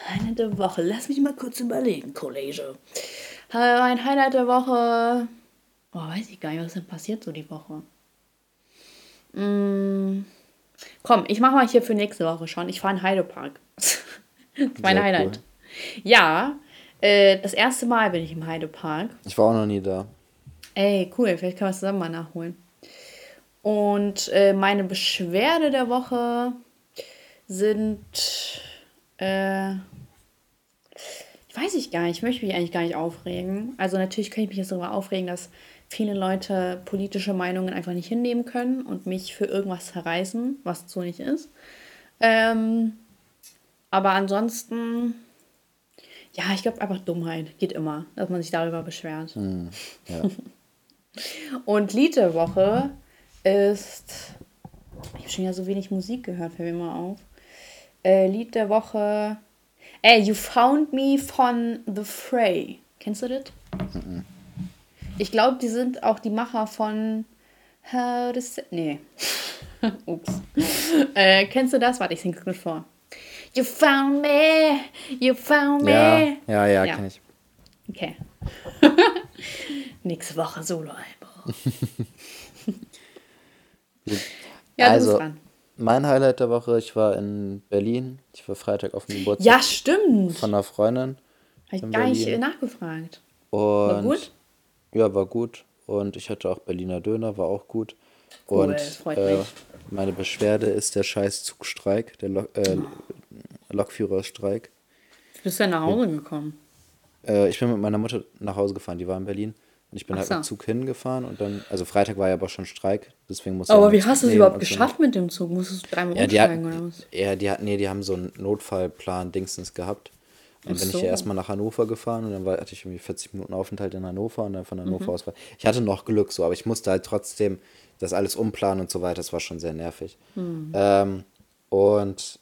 Highlight der Woche. Lass mich mal kurz überlegen, Kollege. Äh, Mein Highlight der Woche. Oh, weiß ich gar nicht, was denn passiert so die Woche. Mm, komm, ich mache mal hier für nächste Woche schon. Ich fahre in Heidepark. das ist mein Sehr Highlight. cool. Ja, äh, das erste Mal bin ich im Heidepark. Ich war auch noch nie da. Ey, cool, vielleicht können wir es zusammen mal nachholen. Und äh, meine Beschwerde der Woche sind, äh, weiß ich gar nicht, ich möchte mich eigentlich gar nicht aufregen. Also natürlich könnte ich mich jetzt darüber aufregen, dass viele Leute politische Meinungen einfach nicht hinnehmen können und mich für irgendwas zerreißen, was so nicht ist. Ähm, aber ansonsten, ja, ich glaube einfach Dummheit geht immer, dass man sich darüber beschwert. Ja. Und Lied der Woche ist. Ich habe schon ja so wenig Musik gehört, fällt mir mal auf. Äh, Lied der Woche. Ey, You Found Me von The Fray. Kennst du das? Ich glaube, die sind auch die Macher von How to Say. Nee. Ups. Äh, kennst du das? Warte, ich sing's gut vor. You found me, you found me. Ja, ja, ja, Ja. kenn ich. Okay. Nächste Woche Solo-Album. ja, du also, bist dran. Mein Highlight der Woche, ich war in Berlin. Ich war Freitag auf dem Geburtstag Ja, stimmt. von einer Freundin. Habe ich gar nicht Berlin. äh, nachgefragt. Und War gut? Ja, war gut. Und ich hatte auch Berliner Döner, war auch gut. Cool, und freut äh, mich. meine Beschwerde ist der scheiß Zugstreik, der Lok äh, Lokführerstreik. Bist du denn nach Hause gekommen? Äh, ich bin mit meiner Mutter nach Hause gefahren, die war in Berlin. Und ich bin Ach halt so. mit Zug hingefahren und dann, also Freitag war ja aber schon Streik, deswegen musste ich Aber ja wie hast du es überhaupt so. geschafft mit dem Zug? Musstest du dreimal Ja, umsteigen hatten, oder was? ja, die hatten, nee, die haben so einen Notfallplan Dingsens gehabt. Und dann Ach bin ich so. ja erstmal nach Hannover gefahren und dann war, hatte ich irgendwie 40 Minuten Aufenthalt in Hannover und dann von Hannover Mhm. aus war. Ich hatte noch Glück so, aber ich musste halt trotzdem das alles umplanen und so weiter. Das war schon sehr nervig. Mhm. Ähm, und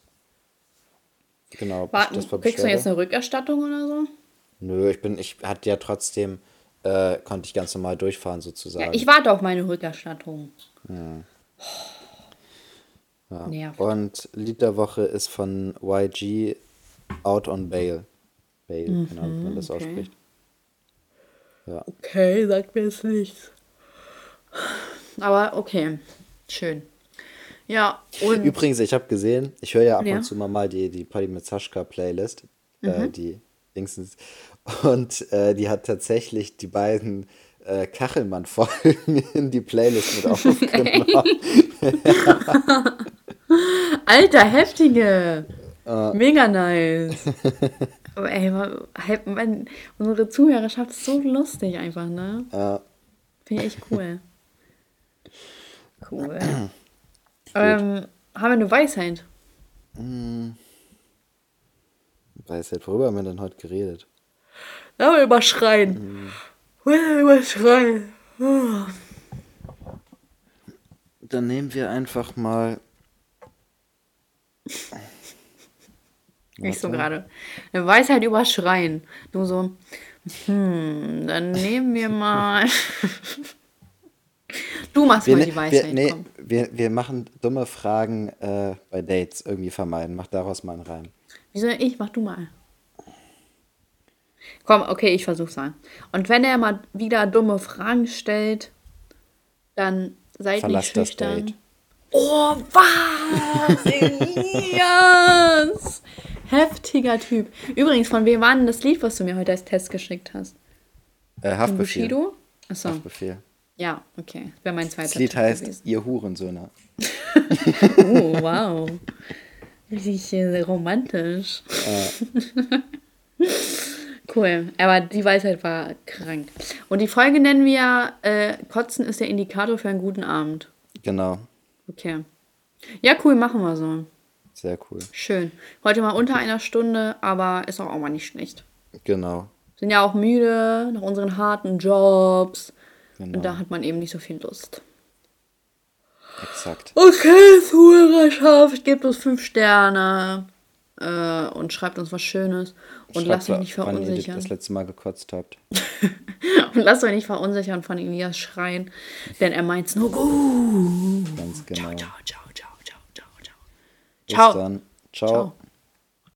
genau, War, das war kriegst du jetzt eine Rückerstattung oder so? Nö, ich bin, ich hatte ja trotzdem, äh, konnte ich ganz normal durchfahren sozusagen. Ja, ich warte auf meine Rückerstattung. Ja. Nervt. Und Lied der Woche ist von YG Out on Bail. Bail, keine Ahnung, wie man das Mhm, okay. ausspricht. Ja. Okay, sag mir jetzt nichts. Aber okay, schön. Ja, und Übrigens, ich habe gesehen, ich höre ja ab Ja. und zu mal, mal die, die Polly mit Sascha Playlist, Mhm. äh, die Dingsens. Und äh, die hat tatsächlich die beiden äh, Kachelmann-Folgen in die Playlist mit aufgenommen. Alter, heftige. Mega nice. Aber ey, halt, mein, unsere Zuhörerschaft ist so lustig einfach, ne? Ja. Finde ich echt cool. Cool. ähm, haben wir eine Weisheit? Weiß nicht, worüber haben wir denn heute geredet? Ja, wir überschreien. Wir überschreien. Dann nehmen wir einfach mal. Ich so gerade. Eine Weisheit überschreien. Du so, hm, dann nehmen wir mal. du machst Wir, mal ne- die Weisheit. wir, nee, wir, wir machen dumme Fragen äh, bei Dates irgendwie vermeiden. Mach daraus mal einen Reim. Wieso ich? Mach du mal. Komm, okay, ich versuch's mal. Und wenn er mal wieder dumme Fragen stellt, dann seid Verlass nicht das schüchtern. Date. Oh, was? Elias! Heftiger Typ. Übrigens, von wem war denn das Lied, was du mir heute als Test geschickt hast? Äh, Von Haftbefehl. Bushido? Achso. Haftbefehl. Ja, okay. Wäre mein zweiter Das Lied Tipp heißt gewesen. Ihr Hurensöhne. Oh, wow. Richtig äh, romantisch. cool. Aber die Weisheit war krank. Und die Folge nennen wir äh, Kotzen ist der Indikator für einen guten Abend. Genau. Okay. Ja, cool, machen wir so. Sehr cool. Schön. Heute mal unter einer Stunde, aber ist auch, auch mal nicht schlecht. Genau. Sind ja auch müde nach unseren harten Jobs. Genau. Und da hat man eben nicht so viel Lust. Exakt. Okay, Zuhörerschaft, gebt uns fünf Sterne äh, und schreibt uns was Schönes. Und Schreibt, lasst euch nicht wann ihr verunsichern. das letzte Mal gekotzt habt. Und lasst euch nicht verunsichern von Elias Schreien, denn er meint's nur gut. Ganz genau. Ciao, ciao, ciao, ciao, ciao, ciao. Bis Ciao. dann. Ciao. Ciao.